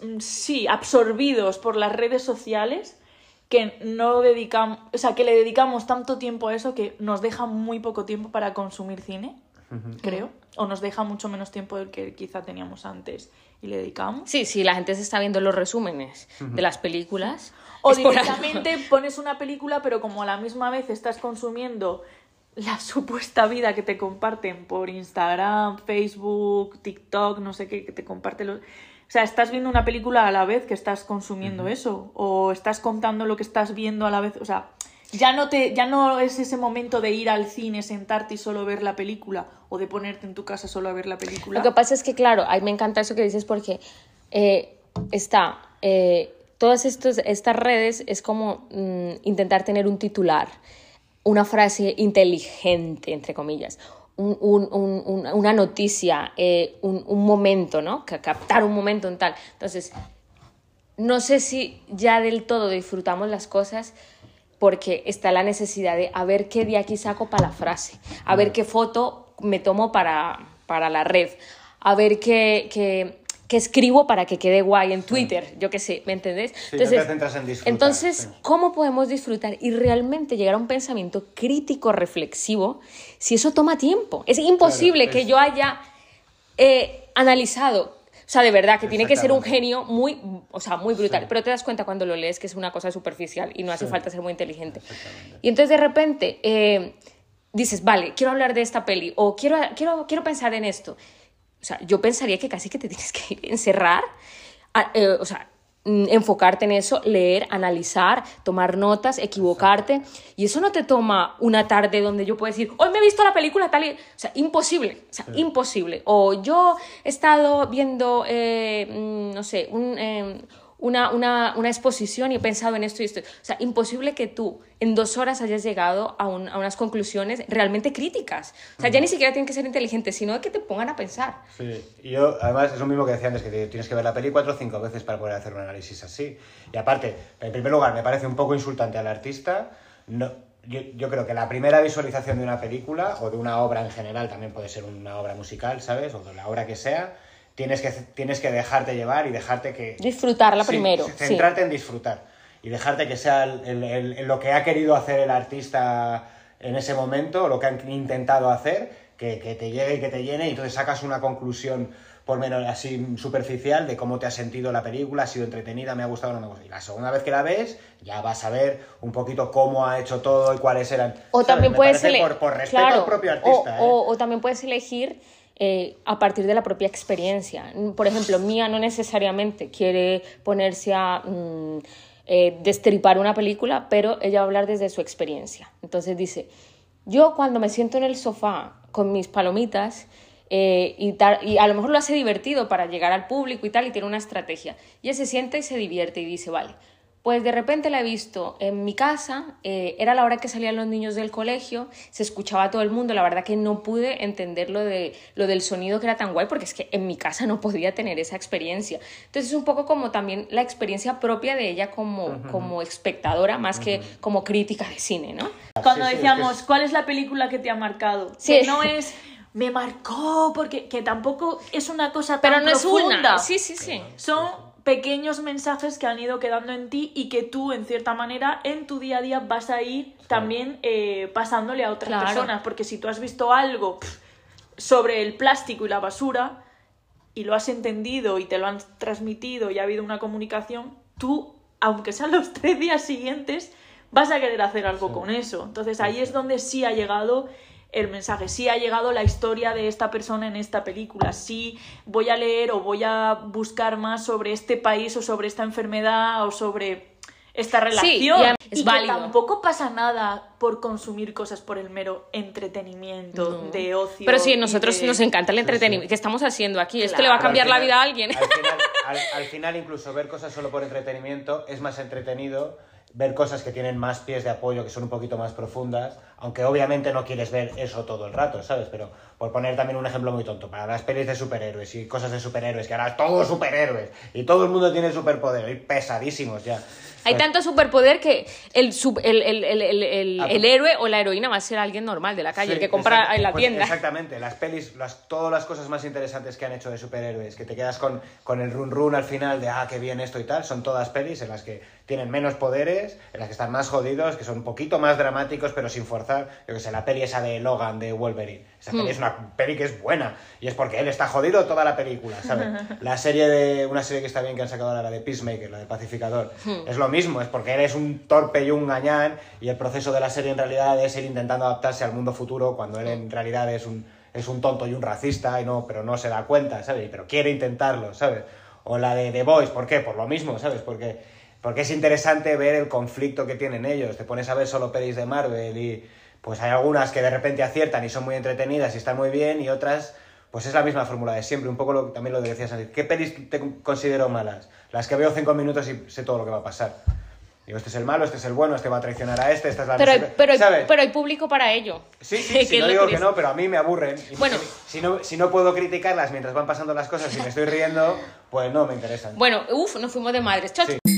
Mm, sí, absorbidos por las redes sociales que no dedicamos, o sea, que le dedicamos tanto tiempo a eso que nos deja muy poco tiempo para consumir cine, creo, o nos deja mucho menos tiempo del que quizá teníamos antes y le dedicamos. Sí, sí, la gente se está viendo los resúmenes de las películas. O directamente pones una película, pero como a la misma vez estás consumiendo la supuesta vida que te comparten por Instagram, Facebook, TikTok, no sé qué, que te comparten los o sea, estás viendo una película a la vez que estás consumiendo eso, o estás contando lo que estás viendo a la vez, o sea, ya no te, ya no es ese momento de ir al cine, sentarte y solo ver la película, o de ponerte en tu casa solo a ver la película. Lo que pasa es que, claro, a mí me encanta eso que dices porque eh, está, eh, todas estos, estas redes es como mm, intentar tener un titular, una frase inteligente, entre comillas, una noticia, eh, un, momento, ¿no? captar un momento en tal. Entonces, no sé si ya del todo disfrutamos las cosas porque está la necesidad de a ver qué de aquí saco para la frase, a ver qué foto me tomo para, para la red, a ver qué, qué, que escribo para que quede guay en Twitter, yo qué sé, ¿me entendés? entonces, entonces ¿cómo podemos disfrutar y realmente llegar a un pensamiento crítico, reflexivo, si eso toma tiempo? Es imposible que yo haya eh, analizado o sea, de verdad, que tiene que ser un genio muy, o sea, muy brutal. Pero te das cuenta cuando lo lees que es una cosa superficial y no hace falta ser muy inteligente. Y entonces de repente eh, dices, vale, quiero hablar de esta peli o quiero, quiero, quiero pensar en esto. O sea, yo pensaría que casi que te [laughs] tienes que encerrar, eh, o sea, enfocarte en eso, leer, analizar, tomar notas, equivocarte. Y eso no te toma una tarde donde yo puedo decir, hoy me he visto la película tal y... O sea, imposible, o sea, imposible. O yo he estado viendo, eh, mm, no sé, un... Em, una, una, una, exposición y he pensado en esto y esto. O sea, imposible que tú en dos horas hayas llegado a, a unas conclusiones realmente críticas. O sea, ya ni siquiera tienen que ser inteligentes, sino que te pongan a pensar. Sí, y yo, además, es lo mismo que decía antes, que tienes que ver la peli cuatro o cinco veces para poder hacer un análisis así. Y aparte, en primer lugar, me parece un poco insultante al artista. No, yo, yo, creo que la primera visualización de una película o de una obra en general, también puede ser una obra musical, ¿sabes? O de la obra que sea, tienes que, tienes que dejarte llevar y dejarte que... Disfrutarla Sí, primero. sí. Centrarte en disfrutar y dejarte que sea el- el- el- lo que ha querido hacer el artista en ese momento, lo que han intentado hacer, que, que te llegue y que te llene y entonces sacas una conclusión por menos así superficial de cómo te ha sentido la película, ha sido entretenida, me ha gustado o no me ha gustado. Y la segunda vez que la ves, ya vas a ver un poquito cómo ha hecho todo y cuáles eran. O ¿sabes? también Me puedes parece ele- por, por respeto claro, al propio o- artista. ¿eh? o, o también puedes elegir eh, a partir de la propia experiencia. Por ejemplo, Mía no necesariamente quiere ponerse a mm, eh, destripar una película, pero ella va a hablar desde su experiencia. Entonces dice, yo cuando me siento en el sofá con mis palomitas eh, y, y a lo mejor lo hace divertido para llegar al público y tal, y tiene una estrategia. Y ella se sienta y se divierte y dice, vale, pues de repente la he visto en mi casa, eh, era la hora que salían los niños del colegio, se escuchaba a todo el mundo, la verdad que no pude entender lo, de, lo del sonido que era tan guay, porque es que en mi casa no podía tener esa experiencia. Entonces es un poco como también la experiencia propia de ella como, como espectadora, más que como crítica de cine, ¿no? Cuando es decíamos, es- ¿cuál es la película que te ha marcado? Sí. Que no es, me marcó, porque que tampoco es una cosa tan Pero no es profunda. una. Sí, sí, sí. Son pequeños mensajes que han ido quedando en ti y que tú, en cierta manera, en tu día a día vas a ir también eh, pasándole a otras Claro. personas. Porque si tú has visto algo pff, sobre el plástico y la basura y lo has entendido y te lo han transmitido y ha habido una comunicación, tú, aunque sean los [laughs] tres días siguientes, vas a querer hacer algo con eso. Entonces ahí es donde sí ha llegado el mensaje, sí ha llegado la historia de esta persona en esta película, sí voy a leer o voy a buscar más sobre este país o sobre esta enfermedad o sobre esta relación. es y que tampoco pasa nada por consumir cosas por el mero entretenimiento, No. de ocio. Pero sí, a nosotros de- nos encanta el entretenimiento. sí. ¿Qué estamos haciendo aquí? Esto le va a Claro. cambiar la vida a alguien. Al final, al- al [laughs] final incluso ver cosas solo por entretenimiento es más entretenido ver cosas que tienen más pies de apoyo, que son un poquito más profundas, aunque obviamente no quieres ver eso todo el rato, ¿sabes? Pero por poner también un ejemplo muy tonto, para las pelis de superhéroes y cosas de superhéroes, que ahora todos superhéroes y todo el mundo tiene superpoder, y pesadísimos ya. Hay Pues- tanto superpoder que el, sub- el, el, el, el, Ah, héroe o la heroína va a ser alguien normal de la calle, Sí, el que compra en la Pues tienda. exactamente, las pelis, las, todas las cosas más interesantes que han hecho de superhéroes, que te quedas con, con el run run al final de, ah, qué bien esto y tal, son todas pelis en las que tienen menos poderes, en las que están más jodidos, que son un poquito más dramáticos, pero sin forzar. Yo que sé, la peli esa de Logan, de Wolverine. Esa Hmm. peli es una peli que es buena, y es porque él está jodido toda la película, ¿sabes? [laughs] La serie de, una serie que está bien que han sacado ahora, la de Peacemaker, la de Pacificador, Hmm. es lo mismo, es porque él es un torpe y un gañán, y el proceso de la serie en realidad es ir intentando adaptarse al mundo futuro, cuando él en realidad es un, es un tonto y un racista, y no, pero no se da cuenta, ¿sabes? Pero quiere intentarlo, ¿sabes? O la de The Boys, ¿por qué? Por lo mismo, ¿sabes? Porque, porque es interesante ver el conflicto que tienen ellos. Te pones a ver solo pelis de Marvel y pues hay algunas que de repente aciertan y son muy entretenidas y están muy bien, y otras pues es la misma fórmula de siempre, un poco lo, también lo que decías antes. ¿Qué pelis te considero malas? Las que veo cinco minutos y sé todo lo que va a pasar. Digo, este es el malo, este es el bueno, este va a traicionar a este, esta es la... Pero, hay, pero, hay- ¿sabes? pero hay público para ello. Sí, [laughs] sí, sí, no digo que no, pero a mí me aburren. Y Bueno. si no, si no puedo criticarlas mientras van pasando las cosas y me estoy riendo, pues no me interesan. Bueno, uff, nos fuimos de madres. Sí.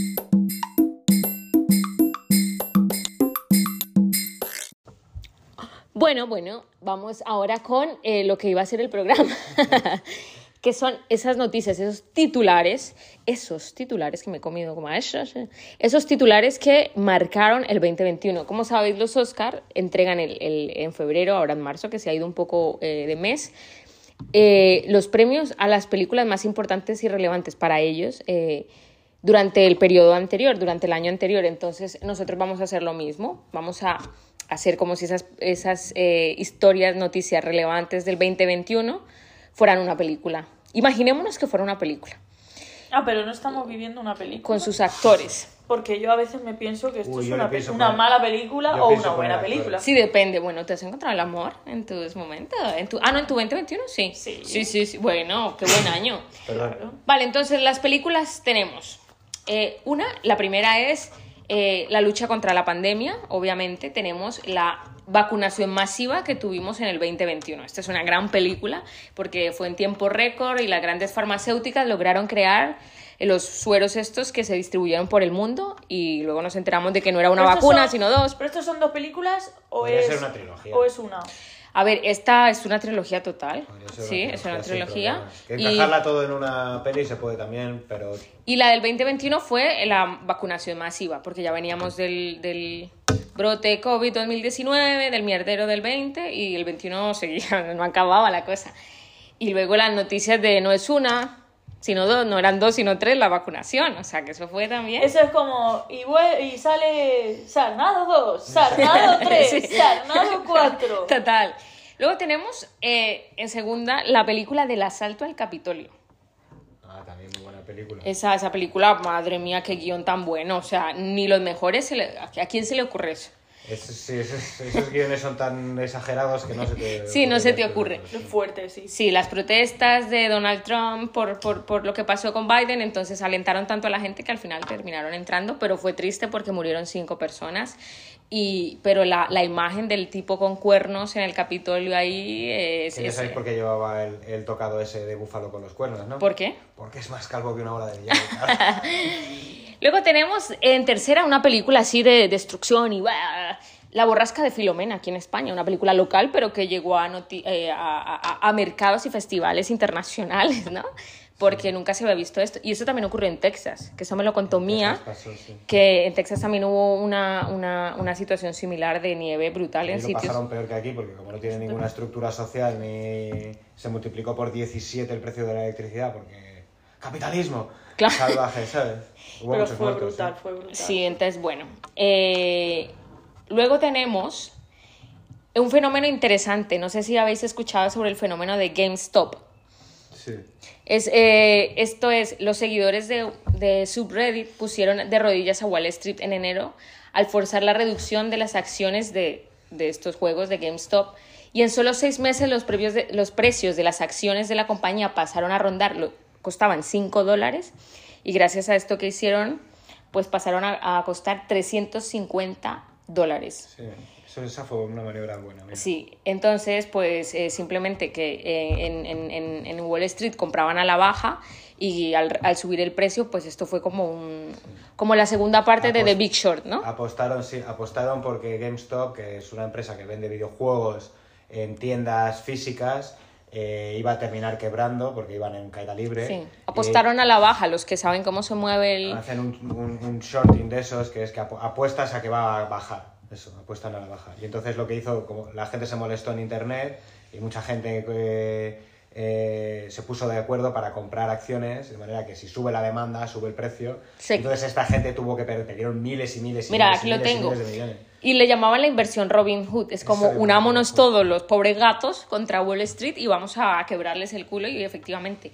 Bueno, bueno, vamos ahora con eh, lo que iba a ser el programa, [laughs] que son esas noticias, esos titulares, esos titulares que me he comido como esos, titulares que marcaron el 2021. Como sabéis, los Oscar entregan el, en febrero, ahora en marzo, que se ha ido un poco eh, de mes, eh, los premios a las películas más importantes y relevantes para ellos durante el periodo anterior, durante el año anterior. Entonces, nosotros vamos a hacer lo mismo. Vamos a hacer como si esas, esas eh, historias, noticias relevantes del 2021 fueran una película. Imaginémonos que fuera una película, Ah, pero no estamos viviendo una película. con sus actores. Porque yo a veces me pienso que esto Uy, es una, una mala película o una buena película. Sí, depende. Bueno, ¿te has encontrado el amor en tus momentos? ¿En tu... Ah, no, en tu 2021, sí. Sí. Sí, sí, sí. Bueno, qué buen año. Perdón. Vale, entonces las películas tenemos. eh, una, la primera es eh, la lucha contra la pandemia, obviamente. Tenemos la vacunación masiva que tuvimos en el 2021. Esta es una gran película porque fue en tiempo récord y las grandes farmacéuticas lograron crear los sueros estos que se distribuyeron por el mundo y luego nos enteramos de que no era una vacuna, son- sino dos. ¿Pero estos son dos películas o Podría es, ser una trilogía. o es una? A ver, esta es una trilogía total. Podría ser Sí, es una trilogía. Que Y, encajarla todo en una peli se puede también, pero y la del 2021 fue la vacunación masiva, porque ya veníamos del, del brote COVID 2019, del mierdero del 20 y el 21 seguía, [laughs] no acababa la cosa. Y luego las noticias de no es una, sino dos, no eran dos, sino tres la vacunación. O sea, que eso fue también. Eso es como, y, sale Sarnado 2, Sarnado 3, Sí. Sarnado [laughs] 4. [laughs] Total. Luego tenemos eh, en segunda la película del asalto al Capitolio. ah, también muy buena película. Esa, esa película, madre mía, qué guion tan bueno. O sea, ni los mejores, se le- ¿a quién se le ocurre eso? Sí, esos, esos guiones son tan exagerados que no se te [laughs] Sí, no se te ocurre. Fuerte, sí. Sí, las protestas de Donald Trump por, por, por lo que pasó con Biden, entonces alentaron tanto a la gente que al final terminaron entrando, pero fue triste porque murieron cinco personas. Y, pero la, la imagen del tipo con cuernos en el Capitolio ahí es... Ya sabéis por qué llevaba el, el tocado ese de búfalo con los cuernos, ¿no? ¿Por qué? Porque es más calvo que una bola de billar. claro. [laughs] Luego tenemos en tercera una película así de destrucción y. La borrasca de Filomena aquí en España, una película local pero que llegó a, noti- eh, a, a- a mercados y festivales internacionales, ¿no? Porque nunca se había visto esto. Y eso también ocurrió en Texas, que eso me lo contó Mía, pasó, sí. que en Texas también hubo una, una, una situación similar de nieve brutal en Ahí lo sitios. pasaron peor que aquí porque como no tiene ninguna estructura social ni se multiplicó por 17 el precio de la electricidad porque capitalismo Claro. salvaje, ¿sabes? [laughs] Hubo Pero muchos fue muertos, brutal, ¿sí? fue brutal. Sí, entonces, bueno. Eh, luego tenemos un fenómeno interesante. No sé si habéis escuchado sobre el fenómeno de GameStop. Sí. Es, eh, esto es, los seguidores de, de subreddit pusieron de rodillas a Wall Street en enero al forzar la reducción de las acciones de, de estos juegos de GameStop. Y en solo seis meses los, previos los precios de las acciones de la compañía pasaron a rondar, lo, costaban 5 dólares. Y gracias a esto que hicieron, pues pasaron a, a costar 350 dólares. Sí, eso, esa fue una maniobra buena. mira. Sí, entonces pues eh, simplemente que eh, en, en- en- en Wall Street compraban a la baja y al, al subir el precio pues esto fue como un como la segunda parte de The Big Short, ¿no? Apostaron, sí, apostaron porque GameStop, que es una empresa que vende videojuegos en tiendas físicas, eh, iba a terminar quebrando porque iban en caída libre. Sí, Eh, apostaron a la baja los que saben cómo se mueve el... Hacen un, un, un shorting de esos que es que apu- apuestas a que va a bajar. Eso, apuestan a la baja. Y entonces lo que hizo, como la gente se molestó en internet y mucha gente eh, eh, se puso de acuerdo para comprar acciones, de manera que si sube la demanda, sube el precio. Sí. Entonces esta gente tuvo que perder, perdieron miles y miles y Mira, miles, aquí y lo miles y tengo. miles de millones. Y le llamaban la inversión Robin Hood. Es como Eso unámonos todos los pobres gatos contra Wall Street y vamos a quebrarles el culo y efectivamente.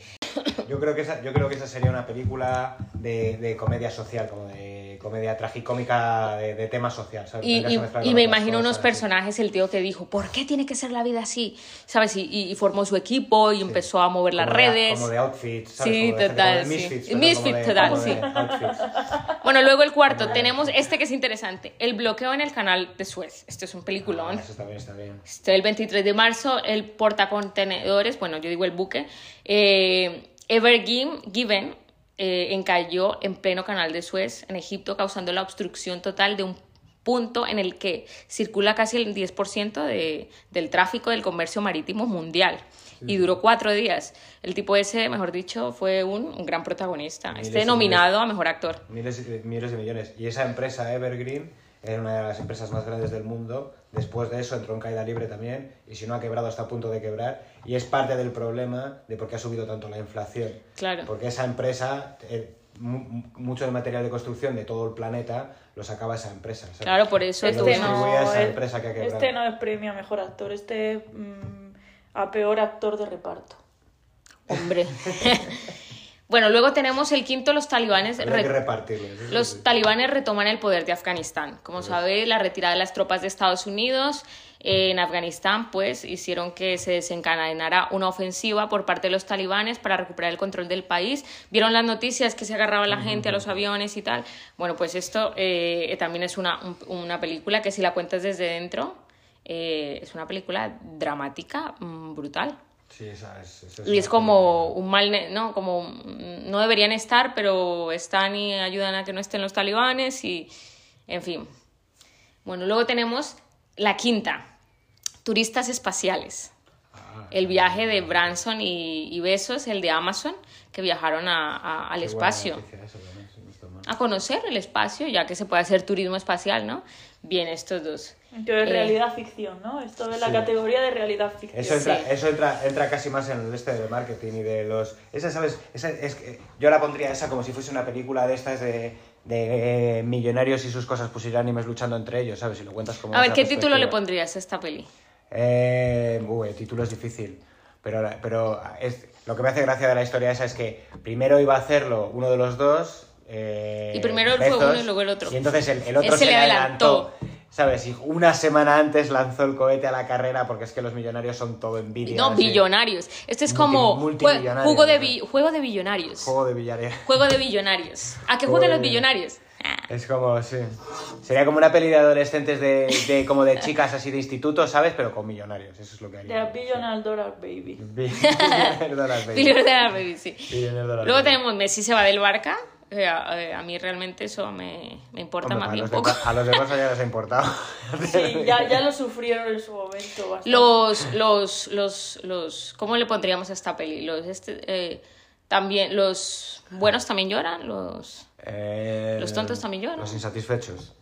Yo creo que esa, yo creo que esa sería una película de, de comedia social, como de comedia tragicómica de, de tema social. ¿sabes? Y, y- y me imagino unos sí. personajes, el tío que dijo, ¿por qué tiene que ser la vida así? ¿Sabes? Y, y- formó su equipo y empezó a mover las Como de- redes. como de outfits, ¿sabes? Sí, Como total, de sí. misfits, pero Misfit, de- total, sí. [laughs] Bueno, luego el cuarto, tenemos este que es interesante, el bloqueo en el canal de Suez. Este es un peliculón. Ah, eso está bien, está bien. Este, el 23 de marzo, el portacontenedores, bueno, yo digo el buque, eh, Ever Given, eh, encalló en pleno canal de Suez, en Egipto, causando la obstrucción total de un punto en el que circula casi el 10% de, del tráfico del comercio marítimo mundial. Y duró cuatro días. El tipo ese, mejor dicho, fue un, un gran protagonista. Miles Este nominado a mejor actor. Miles, y- miles de millones. Y esa empresa, Evergreen, era una de las empresas más grandes del mundo. Después de eso entró en caída libre también. Y si no ha quebrado, está a punto de quebrar. Y es parte del problema de por qué ha subido tanto la inflación. Claro. Porque esa empresa, eh, mu- mucho del material de construcción de todo el planeta lo sacaba esa empresa. ¿sabes? Claro, por eso este no, esa es- empresa que ha quebrado. este no es premio a mejor actor, este es mm, a peor actor de reparto. Hombre. [laughs] bueno, luego tenemos el quinto, los talibanes. Re- repartirlo. Los sí. talibanes retoman el poder de Afganistán. Como sabéis, la retirada de las tropas de Estados Unidos eh, en Afganistán, pues, hicieron que se desencadenara una ofensiva por parte de los talibanes para recuperar el control del país. Vieron las noticias que se agarraba la gente a los aviones y tal. Bueno, pues esto eh, también es una, un- una película que si la cuentas desde dentro, eh, es una película dramática, mm, brutal. Sí, esa es, esa Y es como un mal, ¿no? Como no deberían estar, pero están y ayudan a que no estén los talibanes y, en fin. Bueno, luego tenemos la quinta. Turistas espaciales. El viaje de Branson y, y Besos, el de Amazon, que viajaron a- a- al espacio. eso. A conocer el espacio, ya que se puede hacer turismo espacial, ¿no? Bien, estos dos. Que es Eh, realidad ficción, ¿no? Esto es la sí. categoría de realidad ficción. Eso entra, Sí. eso entra, entra casi más en el este de marketing y de los. Esa, ¿sabes? Esa es que yo la pondría esa como si fuese una película de estas de, de eh, millonarios y sus cosas pusilánimes luchando entre ellos, ¿sabes? Si lo cuentas como. A ver, ¿qué título le pondrías a esta peli? Eh, uy, el título es difícil. Pero, pero es, lo que me hace gracia de la historia esa es que primero iba a hacerlo uno de los dos. Eh, Y primero él fue uno y luego el otro. Y entonces el, el otro Él se se, le adelantó. adelantó. ¿Sabes? Y una semana antes lanzó el cohete a la carrera porque es que los millonarios son todo envidia. No, billonarios. Esto es como juego de, ¿no? bi- juego de billonarios. Juego de billonarios. Juego de billonarios. ¿A qué juegan los billonarios? Ah, Es como, sí. Sería como una peli de adolescentes de, de como de chicas así de instituto, ¿sabes? Pero con millonarios. Eso es lo que haría. De Billionaire Dollar Baby. Billionaire Dollar [laughs] Baby. Billionaire Baby, sí. Billionaire Dollar Luego Baby. tenemos Messi se va del Barca. A, a mí realmente eso me, me importa Hombre, más a, bien los poco. de, a los demás ya les ha importado. [laughs] Sí, [laughs] ya, ya lo sufrieron en su momento bastante. Los, los, los, los, ¿cómo le pondríamos a esta peli? Los, este, eh, también, los buenos también lloran, los... Eh, Los tontos también lloran. Los insatisfechos.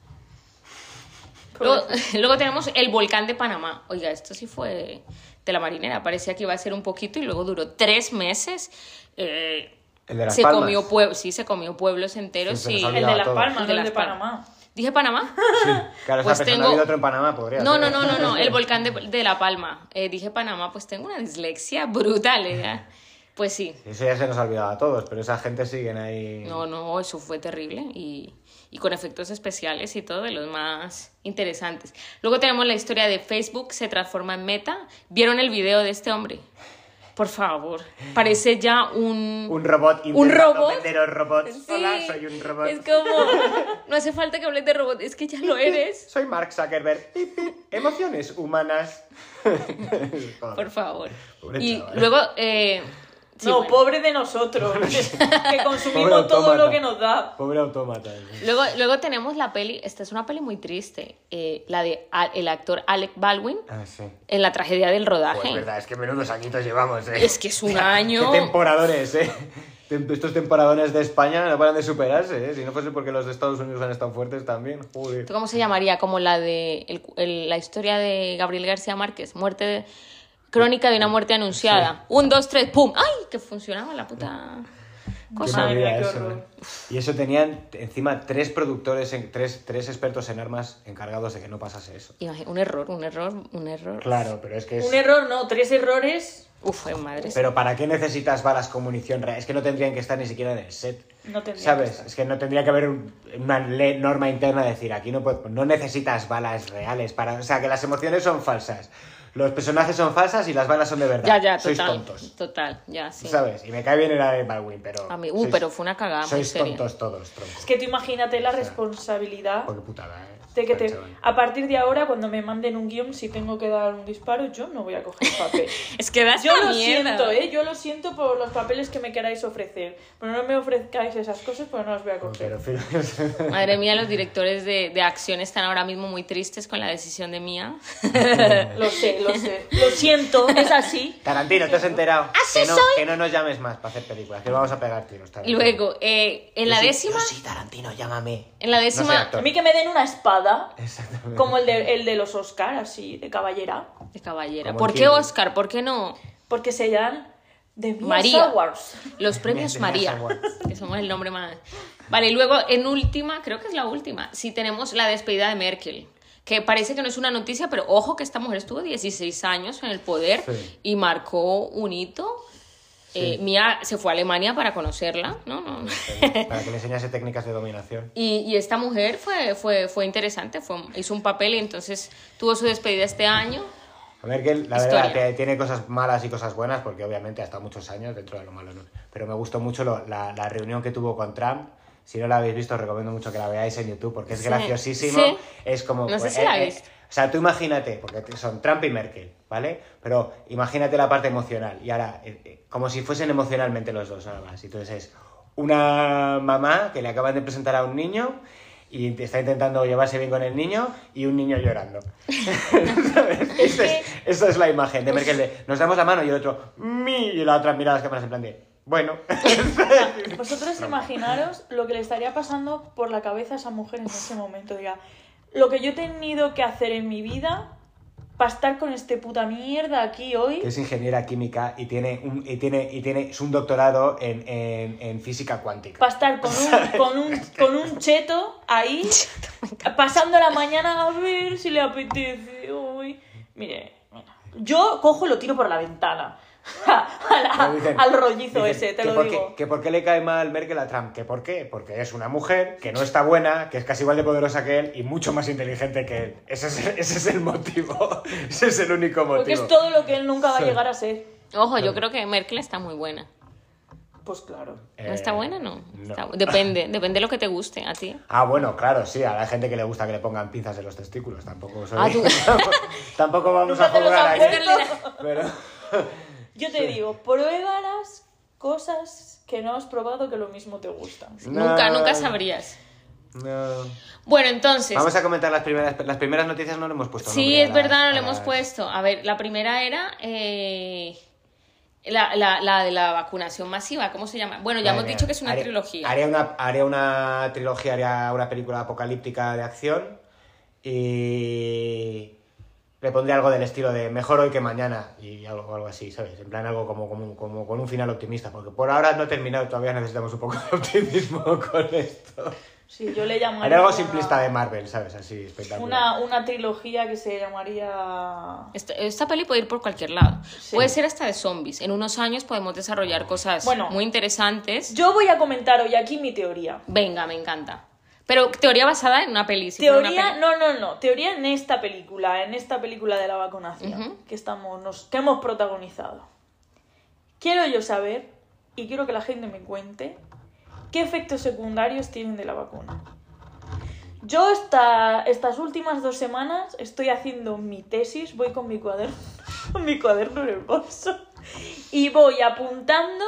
Luego, [laughs] luego tenemos el volcán de Panamá. Oiga, esto sí fue de la marinera. Parecía que iba a ser un poquito y luego duró tres meses. Eh, El de Las se Palmas. comió sí, se comió pueblos enteros Sí, El de Las todo. Palmas, El de Las. Panamá. ¿Dije Panamá? Sí, claro, Pues pensando, tengo- ha habido otro en Panamá, podría No, ser. no, no, no, no, el [laughs] volcán de, de La Palma. Eh, dije Panamá, pues tengo una dislexia brutal. ¿eh? Pues sí, Eso ya se nos ha olvidado a todos, pero esa gente siguen ahí. no, no, eso fue terrible y, y con efectos especiales y todo de los más interesantes. Luego tenemos la historia de Facebook, se transforma en meta. ¿Vieron el video de este hombre? Por favor, parece ya un... Un robot ¿Un robot? venderos robots. Sí, Hola, soy un robot. Es como, no hace falta que hables de robot, es que ya lo [laughs] eres. Soy Mark Zuckerberg. [laughs] Emociones humanas. [laughs] Por favor. Pobre y chaval. luego... eh, sí, no, bueno. pobre de nosotros, [laughs] que consumimos Pobre todo lo que nos da. Pobre autómata. Luego, luego tenemos la peli, esta es una peli muy triste, eh, la de a- el actor Alec Baldwin Ah, sí. en la tragedia del rodaje. Pues verdad, es que menudos añitos llevamos, eh. Es que es un [laughs] año. Qué temporadores, eh. Estos temporadones de España no paran de superarse, eh. Si no fuese porque los de Estados Unidos han estado fuertes también. Joder. ¿Cómo se llamaría? Como la de el- el- la historia de Gabriel García Márquez, muerte de, crónica de una muerte anunciada. Un, dos, tres, pum. ¡Ay! Que funcionaba la puta Qué cosa. Madre mía, movida qué eso, eh. Y eso tenían encima tres productores, en- tres, tres expertos en armas encargados de que no pasase eso. Imagi- Un error, un error, un error. Claro, pero es que es... Un error, no, tres errores Uf, ay, madre. Pero ¿para qué necesitas balas con munición real? Es que no tendrían que estar ni siquiera en el set. no tendría ¿Sabes? que estar. Es que no tendría que haber un- una norma interna de decir aquí no, puedo- no necesitas balas reales para... O sea, que las emociones son falsas. Los personajes son falsas y las balas son de verdad. Ya, ya, Sois total. tontos. Total, ya, sí. ¿Sabes? Y me cae bien el de Baldwin, pero... A mí- uh, sois- pero fue una cagada muy Sois seria. tontos todos, tronco. Es que tú imagínate la responsabilidad Porque putada, ¿eh? De que te, a partir de ahora, cuando me manden un guion, si tengo que dar un disparo, yo no voy a coger papel. [laughs] Es que da Yo lo mierda. siento, ¿eh? Yo lo siento por los papeles que me queráis ofrecer. Pero no me ofrezcáis esas cosas porque no las voy a coger. Pero, fíjate. Madre mía, los directores de, de acción están ahora mismo muy tristes con la decisión de Mía. [laughs] Lo sé, lo sé. Lo siento, es así. Tarantino, ¿te has enterado? Así que no, soy. Que no nos llames más para hacer películas, que vamos a pegar tiros. Tarantino. Luego, eh, en la Yo sí- décima, yo sí, Tarantino, llámame. en la No décima, actor. A mí que me den una espada, Exactamente. como el de, el de los Oscars, así, de caballera. de caballera. ¿Por qué. Oscar? ¿Por qué no? Porque se llaman The Mia María. Awards. Los premios De María, María que somos el nombre más. Vale, y luego en última, creo que es la última, sí tenemos la despedida de Merkel. Que parece que no es una noticia, pero ojo que esta mujer estuvo 16 años en el poder Sí. y marcó un hito. Eh, Mía se fue a Alemania para conocerla, ¿no? no. Para que le [laughs] enseñase técnicas de dominación. Y, y esta mujer fue, fue, fue interesante, fue, hizo un papel y entonces tuvo su despedida este año. A que la Historia. verdad que tiene cosas malas y cosas buenas, porque obviamente ha estado muchos años dentro de lo malo. ¿no? Pero me gustó mucho lo- la, la reunión que tuvo con Trump. Si no la habéis visto, os recomiendo mucho que la veáis en YouTube, porque es Sí. graciosísimo. Sí. Es como... No sé pues, si la eh. O sea, tú imagínate, porque son Trump y Merkel, ¿vale? Pero imagínate la parte emocional. Y ahora, eh, eh, como si fuesen emocionalmente los dos, nada más. Entonces es una mamá que le acaban de presentar a un niño y está intentando llevarse bien con el niño y un niño llorando. Esa [laughs] es, esa es la imagen de Merkel de nos damos la mano y el otro mi y la otra mira las cámaras en plan de bueno. [laughs] Vosotros imaginaros lo que le estaría pasando por la cabeza a esa mujer en ese momento. Diga, lo que yo he tenido que hacer en mi vida para estar con este puta mierda aquí hoy. que es ingeniera química y tiene un, y tiene, y tiene es un doctorado en, en, en física cuántica. Para estar con un, con, un, con un cheto ahí, [laughs] pasando la mañana a ver si le apetece hoy. Mire, mira, yo cojo y lo tiro por la ventana. [laughs] La- dicen- al rollizo dicen ese, te lo por digo. qué- que por qué le cae mal Merkel a Trump. ¿Que por qué? Porque es una mujer que no está buena, que es casi igual de poderosa que él y mucho más inteligente que él. Ese es, [laughs] ese es el motivo. [laughs] Ese es el único motivo. Porque es todo lo que él nunca va a llegar a ser. Ojo, yo creo que Merkel está muy buena. Pues claro. ¿No está Eh, buena? No. no. Está- depende, depende de lo que te guste a ti. Ah, bueno, claro, sí, a la gente que le gusta que le pongan pinzas en los testículos. Tampoco soy- Ah, tú- Tampoco vamos Nunca a jugar puesto. Pero... Yo te digo, prueba las cosas que no has probado que lo mismo te gustan. Nunca, No. nunca sabrías. No. Bueno, entonces. Vamos a comentar las primeras, las primeras noticias, no le hemos puesto Sí, es verdad, no las- le hemos las- puesto. A ver, la primera era eh, la, la- la de la vacunación masiva. ¿Cómo se llama? Bueno, ya hemos dicho que es una haría- trilogía. Haría una, haría una trilogía, haría una película apocalíptica de acción y le pondría algo del estilo de mejor hoy que mañana y algo, algo así, ¿sabes? En plan algo como, como, como con un final optimista, porque por ahora no he terminado, todavía necesitamos un poco de optimismo [laughs] con esto. Sí, yo le llamaría... Haría algo una- simplista de Marvel, ¿sabes? Así, espectacular. Una, una trilogía que se llamaría... Esta, esta peli puede ir por cualquier lado. Puede ser hasta de zombies. En unos años podemos desarrollar cosas Bueno. muy interesantes. Yo voy a comentar hoy aquí mi teoría. Venga, me encanta. Pero teoría basada en una peli. si fuera una Teoría, peli- no, no, no. Teoría en esta película, en esta película de la vacunación Ujú. que estamos, nos, que hemos protagonizado. Quiero yo saber y quiero que la gente me cuente qué efectos secundarios tienen de la vacuna. Yo esta, estas últimas dos semanas estoy haciendo mi tesis, voy con mi cuaderno, [laughs] mi cuaderno en el bolso y voy apuntando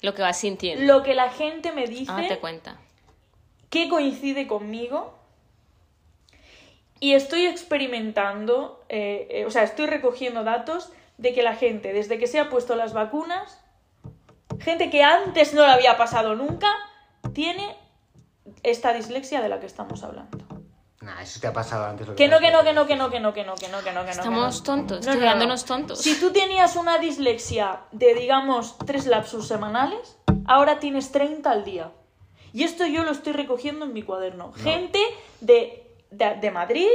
Lo que vas sintiendo. lo que la gente me dice Ah, te cuenta. Qué coincide conmigo y estoy experimentando, eh, eh, o sea, estoy recogiendo datos de que la gente, desde que se ha puesto las vacunas, gente que antes no le había pasado nunca, tiene esta dislexia de la que estamos hablando. Nah, eso te ha pasado antes. lo Que no, que no, que no, que no, que no, que no, que no, que no, que no. Estamos no. tontos, No, no. tontos. Si tú tenías una dislexia de, digamos, tres lapsus semanales, ahora tienes 30 al día. Y esto yo lo estoy recogiendo en mi cuaderno. Gente de, de, de Madrid,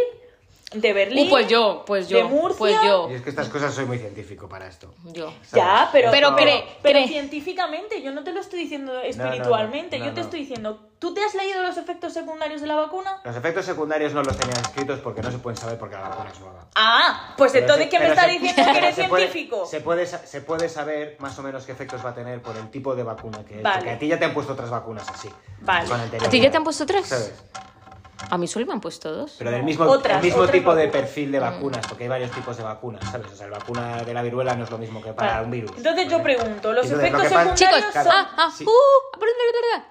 de Berlín. Uh, pues yo, pues yo, de Murcia. pues yo, Y es que estas cosas soy muy científico para esto. yo. Ya, pero, Pero cree- pero cree. científicamente, yo no te lo estoy diciendo espiritualmente, no, yo te no. estoy diciendo, ¿tú te has leído los efectos secundarios de la vacuna? Los efectos secundarios no los tenían escritos porque no se pueden saber porque la vacuna es nueva. Ah, pues Pero entonces, se- ¿qué me estás se- diciendo que eres se puede- científico? Se puede, se puede saber más o menos qué efectos va a tener por el tipo de vacuna que es. Vale. Porque a ti ya te han puesto otras vacunas así. Vale. con ¿A ti ya te han puesto tres? ¿Sabes? A mí solo me han puesto dos. Pero del mismo, otras, el mismo tipo de perfil de vacunas, porque hay varios tipos de vacunas, ¿sabes? O sea, la vacuna de la viruela no es lo mismo que para Vale. un virus. Entonces yo pregunto, ¿los Entonces, efectos secundarios Chicos, son... ah, ah, Sí. uh.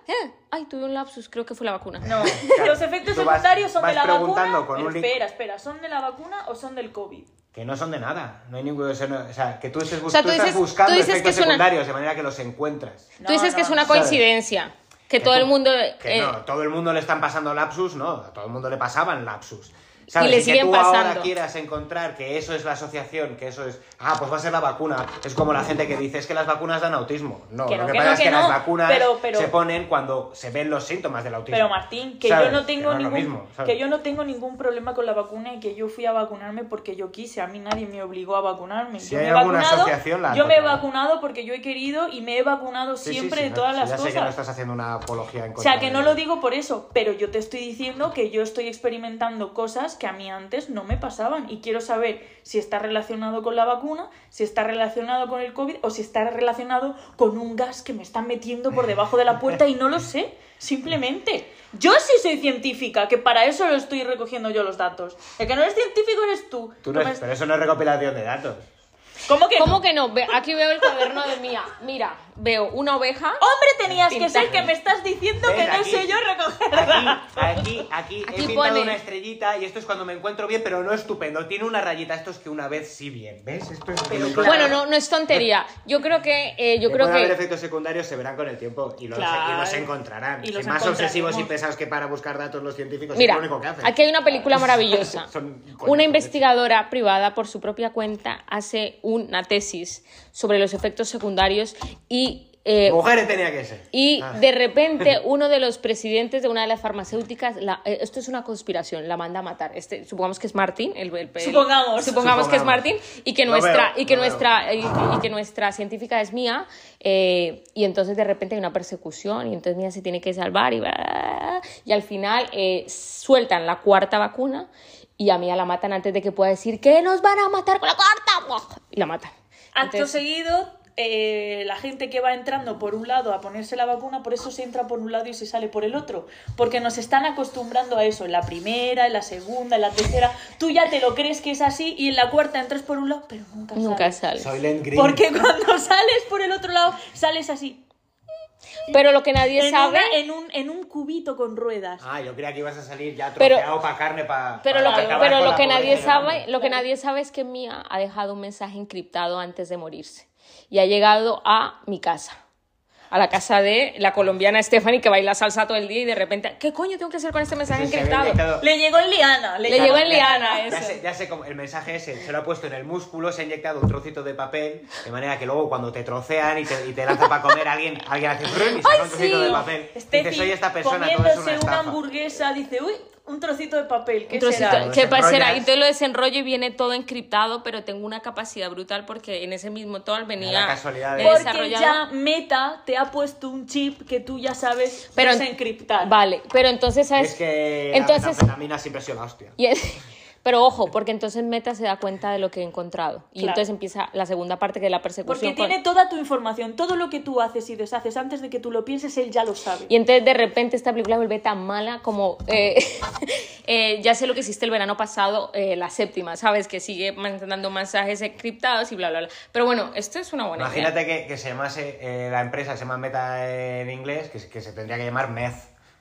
Eh, Ay, tuve un lapsus, creo que fue la vacuna. No, [laughs] Claro, los efectos vas- secundarios son de la preguntando vacuna. con un Pero link- espera, espera, ¿son de la vacuna o son del COVID? Que no son de nada. No hay ningún. O sea, que tú, estés bus- O sea, tú tú estás buscando tú dices que efectos una- secundarios de manera que los encuentras. No, Tú dices no, que es una coincidencia. Que todo el mundo. Que eh, no, todo el mundo le están pasando lapsus, no, a todo el mundo le pasaban lapsus. ¿Sabes? Y le que siguen tú pasando. ahora quieras encontrar que eso es la asociación, que eso es, ah, pues va a ser la vacuna. Es como la gente que dice, es que las vacunas dan autismo. No, Que no, lo que, que pasa no, es que, que las vacunas pero- pero- se ponen cuando se ven los síntomas del autismo. Pero Martín, que ¿Sabes? yo no tengo ningún que yo no tengo ningún problema con la vacuna y que yo fui a vacunarme porque yo quise, a mí nadie me obligó a vacunarme. Si yo hay me he alguna vacunado, la yo me he vacunado porque yo he querido y me he vacunado Sí, siempre sí, de todas las ya sé cosas. que no estás haciendo una apología en O contra sea, que de- no lo digo por eso, pero yo te estoy diciendo que yo estoy experimentando cosas que a mí antes no me pasaban y quiero saber si está relacionado con la vacuna, si está relacionado con el COVID o si está relacionado con un gas que me están metiendo por debajo de la puerta y no lo sé, simplemente. Yo sí soy científica, que para eso lo estoy recogiendo yo los datos. El que no eres científico eres tú. Tú no Tú es- me- Pero eso no es recopilación de datos. ¿Cómo que ¿Cómo no? que no? Aquí veo el cuaderno de Mía. Mira, veo una oveja. Hombre, tenías que ser que me estás diciendo que no Aquí- sé yo recogerla. Aquí, aquí, aquí, Aquí he pintado pone- una estrellita y esto es cuando me encuentro bien, pero no estupendo. Tiene una rayita. Esto es que una vez sí bien. ¿Ves? Esto es Pero que- claro. Bueno, no, no es tontería. Yo creo que. eh, yo Que creo puede haber que. efectos secundarios, se verán con el tiempo y los, Claro. y los encontrarán. Y los Que más obsesivos y pesados que para buscar datos los científicos Mira, es lo único que hacen. aquí hay una película [laughs] maravillosa. Una de investigadora privada, por su propia cuenta, hace una tesis sobre los efectos secundarios y. eh, Mujeres tenía que ser. y Ah. de repente [laughs] uno de los presidentes de una de las farmacéuticas, la- eh, esto es una conspiración, la manda a matar. Este, supongamos que es Martín, el, el- el- Supongamos. supongamos que es Supongamos. Martín y que nuestra veo, y que nuestra y, y que nuestra científica es mía eh, y entonces de repente hay una persecución y entonces mía se tiene que salvar y bla, bla, bla, y al final eh, sueltan la cuarta vacuna y a Mía la matan antes de que pueda decir que nos van a matar con la cuarta y la matan. Acto Entonces- seguido, eh, la gente que va entrando por un lado a ponerse la vacuna, por eso se entra por un lado y se sale por el otro. Porque nos están acostumbrando a eso. En la primera, en la segunda, en la tercera. Tú ya te lo crees que es así y en la cuarta entras por un lado, pero nunca, Nunca sales. sale. Soylent Green. Porque [laughs] cuando sales por el otro lado, sales así. Pero lo que nadie En, sabe una- en, un, en un cubito con ruedas. Ah, yo creía que ibas a salir ya troceado para carne, para. Pero lo que, pero lo que nadie sabe, lo que nadie sabe es que Mía ha dejado un mensaje encriptado antes de morirse y ha llegado a mi casa, a la casa de la colombiana Stephanie que baila salsa todo el día y de repente, ¿qué coño tengo que hacer con este mensaje encriptado? Le llegó en liana. Le llegó en liana, Ya sé, ya sé cómo el mensaje ese, se lo ha puesto en el músculo, se ha inyectado un trocito de papel, de manera que luego cuando te trocean y te, y te lanzan para comer, alguien, alguien hace y saca un trocito sí! de papel. Dices, soy esta persona, todo es una una hamburguesa, dice, uy, un trocito de papel, ¿qué Un trocito, será? ¿qué será? Y entonces lo desenrollo y viene todo encriptado, pero tengo una capacidad brutal porque en ese mismo todo venía La casualidad de- Porque ya Meta te ha puesto un chip que tú ya sabes pero desencriptar. Vale, pero entonces ¿sabes? Es que entonces la metanfetamina siempre ha sido la hostia. Y es- [laughs] pero ojo, porque entonces Meta se da cuenta de lo que he encontrado. Y Claro. entonces empieza la segunda parte que es la persecución. Porque con- tiene toda tu información, todo lo que tú haces y deshaces antes de que tú lo pienses, él ya lo sabe. Y entonces de repente esta película vuelve tan mala como... eh, [laughs] eh, ya sé lo que hiciste el verano pasado, eh, la séptima, ¿sabes? Que sigue mandando mensajes encriptados y bla, bla, bla. Pero bueno, esto es una buena idea. Imagínate que, que se llamase, eh, la empresa se llama Meta en inglés, que, se- que se tendría que llamar Meth,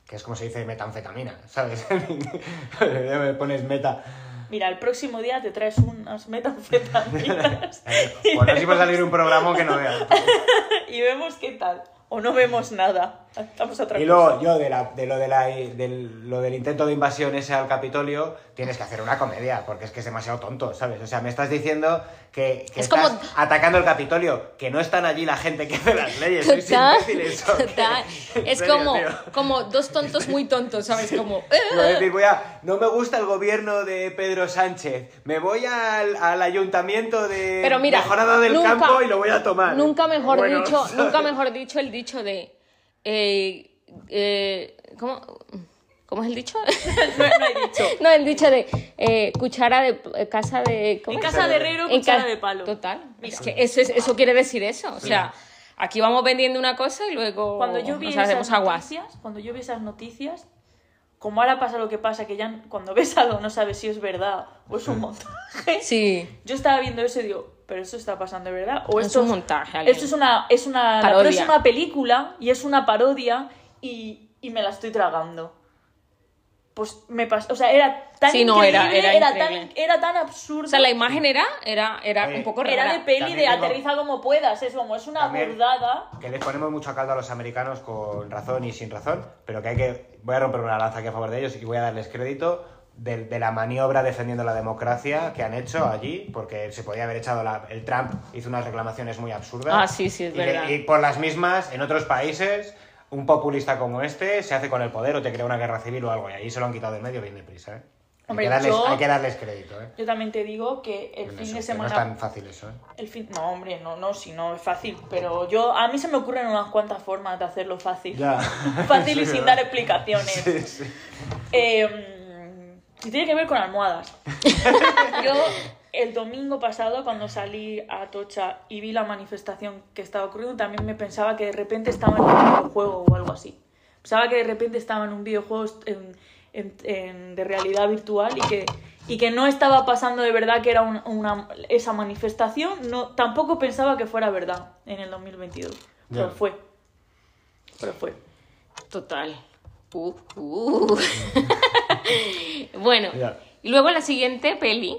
que es como se dice metanfetamina, ¿sabes? [laughs] Me [laughs] pones meta. Mira, el próximo día te traes unas metanfetaminas [laughs] Bueno, si va a salir un programa que no veas. [laughs] y vemos qué tal. O no vemos nada. Estamos a otra Y cosa. luego, yo de, la, de, lo, de la, del, lo del intento de invasión ese al Capitolio, tienes que hacer una comedia, porque es que es demasiado tonto, ¿sabes? O sea, me estás diciendo que, que Es estás como- atacando el Capitolio, que no están allí la gente que hace las leyes, sois Total, imbéciles, ¿o qué? total. [laughs] En Es serio, como, tío. como dos tontos muy tontos, ¿sabes? Como... Voy a decir, voy a, no me gusta el gobierno de Pedro Sánchez, me voy al, al ayuntamiento de Pero mira, Mejorada del nunca- Campo y lo voy a tomar. Nunca mejor Bueno, dicho, ¿sabes? nunca mejor dicho el dicho de... eh, eh, ¿cómo, ¿Cómo es el dicho? [laughs] No, no dicho. no, el dicho de eh, cuchara de eh, casa de... ¿cómo En casa de herrero, En cuchara ca- de palo. Total. Es que eso, es- eso quiere decir eso. O sea, aquí vamos vendiendo una cosa y luego Cuando yo vi nos esas hacemos aguas. noticias, cuando yo vi esas noticias, como ahora pasa lo que pasa, que ya cuando ves algo no sabes si es verdad o es un montaje. Sí. Yo estaba viendo eso y digo, pero eso está pasando de verdad o Es esto un montaje, alguien. Esto es una es una la próxima película y es una parodia y, y me la estoy tragando. Pues me pasó, o sea, era tan Sí, no, era- increíble, era tan era tan absurdo. O sea, la imagen era, era, era Oye, un poco era rara. de peli También de tengo- aterriza como puedas, es como es una También- burdada. Que les ponemos mucho caldo a los americanos con razón y sin razón, pero que hay que. Voy a romper una lanza aquí a favor de ellos y voy a darles crédito de, de la maniobra defendiendo la democracia que han hecho allí, porque se podía haber echado la, el Trump, hizo unas reclamaciones muy absurdas. Ah, sí, sí, es y verdad. y por las mismas, en otros países, un populista como este se hace con el poder o te crea una guerra civil o algo, y ahí se lo han quitado del medio bien deprisa, ¿eh? Hombre, hay, que darles, yo- hay que darles crédito, ¿eh? Yo también te digo que el fin eso, de semana No es tan fácil eso, ¿eh? El fin... No, hombre, no, no, si no es fácil. Pero yo, a mí se me ocurren unas cuantas formas de hacerlo fácil. Ya. [laughs] Fácil [laughs] y sin ¿verdad? dar explicaciones. Sí, sí. Eh, y tiene que ver con almohadas. [laughs] yo, el domingo pasado, cuando salí a Tocha y vi la manifestación que estaba ocurriendo, también me pensaba que de repente estaba en un videojuego o algo así. Pensaba que de repente estaba en un videojuego en, en- en- de realidad virtual y que, y que no estaba pasando de verdad que era un- una, esa manifestación, no, tampoco pensaba que fuera verdad en el 2022. Pero fue. Pero fue. Total. Uh, uh. [laughs] [laughs] bueno, Ya. y luego la siguiente peli,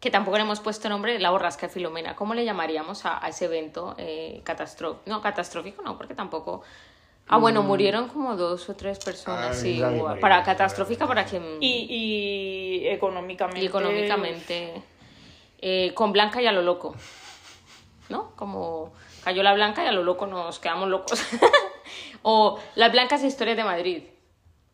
que tampoco le hemos puesto nombre, La borrasca de Filomena. ¿Cómo le llamaríamos a, a ese evento eh, catastrófico? No, catastrófico no, porque tampoco... Ah, bueno, murieron como dos o tres personas, Ah, sí. para catastrófica, para quien... Y, y económicamente. y económicamente. eh, con Blanca y a lo loco. ¿No? Como cayó la Blanca y a lo loco nos quedamos locos. [laughs] o Las Blancas Historias de Madrid.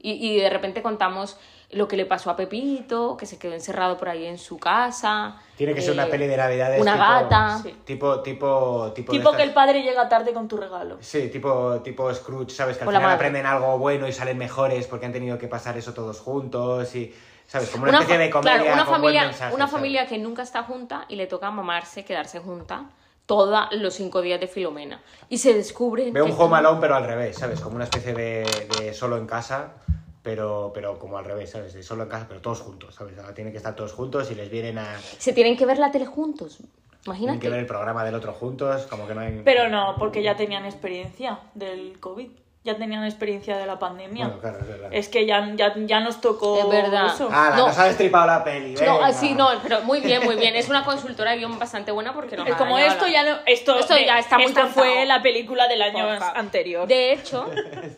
Y, y de repente contamos lo que le pasó a Pepito, que se quedó encerrado por ahí en su casa. Tiene que ser una eh, peli de Navidades. Una tipo- gata. Sí. Tipo, tipo, tipo. Tipo que el padre llega tarde con tu regalo. Sí, tipo, tipo Scrooge, ¿sabes? Que al O final aprenden algo bueno y salen mejores porque han tenido que pasar eso todos juntos y, ¿sabes? Como una, Una especie de comedia claro, una con buen familia, mensaje, una ¿sabes? familia que nunca está junta y le toca mamarse, quedarse junta todos los cinco días de Filomena. Y se descubre... Veo un Home Alone pero al revés, ¿sabes? Como una especie de, de solo en casa, pero, pero como al revés, ¿sabes? De solo en casa, pero todos juntos, ¿sabes? Ahora tienen que estar todos juntos y les vienen a... Se tienen que ver la tele juntos. Tienen Imagínate. que ver el programa del otro juntos, como que no hay... Pero no, porque ya tenían experiencia del COVID. Ya tenían experiencia de la pandemia. Bueno, claro, es verdad. Es que ya, ya, ya nos tocó Es verdad. eso. ¡Hala, No. nos ha destripado la peli! No, venga! así no, pero muy bien, muy bien. Es una consultora de guion bastante buena porque ha como esto ya no, esto, Esto ya está muy esta fue la película del año anterior. De hecho,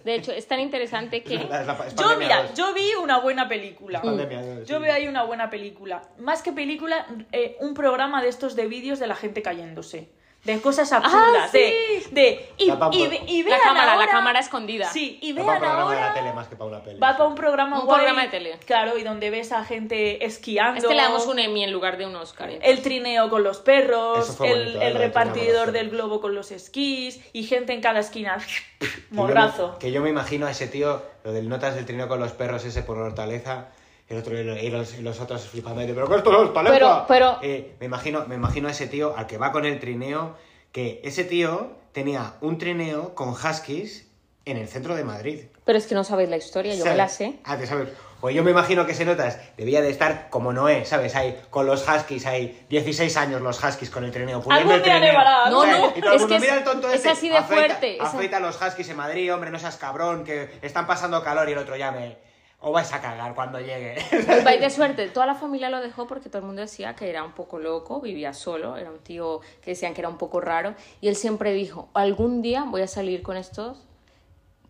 de hecho, es tan interesante que... La- la- es Yo, mira, dos. yo vi una buena película. Pandemia Yo sí. veo ahí una buena película. Más que película, eh, un programa de estos de vídeos de la gente cayéndose. De cosas absurdas. Ah, sí. De, de, y, y, y La vean cámara, la cámara escondida. Sí, y Va para vean un programa de la ahora... tele más que para una peli. Va para un programa Un guay, programa de tele. Claro, y donde ves a gente esquiando. Es que le damos un Emmy en lugar de un Oscar. El trineo con los perros, el, ¿eh? el repartidor del globo con los esquís y gente en cada esquina. Que yo me- Morrazo. Que yo me imagino a ese tío, lo del notas del trineo con los perros ese por Hortaleza, el otro y los, y los otros flipando, pero ¿qué esto es Hortaleza? Pero- pero- Eh, me, imagino, me imagino a ese tío, al que va con el trineo, que ese tío tenía un trineo con huskies en el centro de Madrid. Pero es que no sabéis la historia, yo me ¿Sabes? la sé. Ah, te sabes. Pues yo me imagino que ese notas debía de estar como Noé, ¿sabes? Ahí con los huskies, hay 16 años los huskies con el trineo. Algún el trineo. No, ¿sabes? no, y todo el es mundo, que es- mira el tonto es este, así de afeita- fuerte, Afeita a los huskies en Madrid, hombre, no seas cabrón, que están pasando calor y el otro llame. O vais a cagar cuando llegue. Pues vais de suerte. Toda la familia lo dejó porque todo el mundo decía que era un poco loco, vivía solo, era un tío que decían que era un poco raro. Y él siempre dijo, algún día voy a salir con estos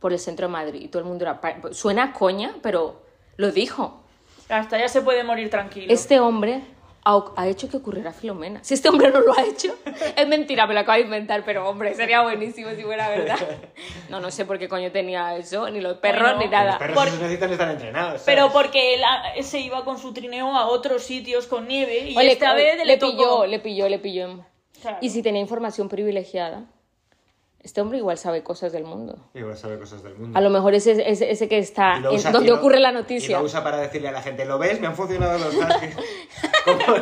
por el centro de Madrid. Y todo el mundo era, "Pa- suena a coña, pero lo dijo. Hasta ya se puede morir tranquilo. Este hombre ha, hecho que ocurriera Filomena. Si este hombre no lo ha hecho, es mentira, me lo acabo de inventar, pero hombre, sería buenísimo si fuera verdad. No, no sé por qué coño tenía eso, ni los perros, Bueno, ni nada. Los perros Por- necesitan estar entrenados. ¿sabes? Pero porque él ah, se iba con su trineo a otros sitios con nieve y esta vez le, le tocó- pilló, le pilló, le pilló. Claro. Y si tenía información privilegiada, este hombre igual sabe cosas del mundo. Igual sabe cosas del mundo. A lo mejor ese, ese, ese que está Y en usa- donde y lo- ocurre la Y noticia. lo usa para decirle a la gente, ¿lo ves? Me han funcionado los [laughs] como,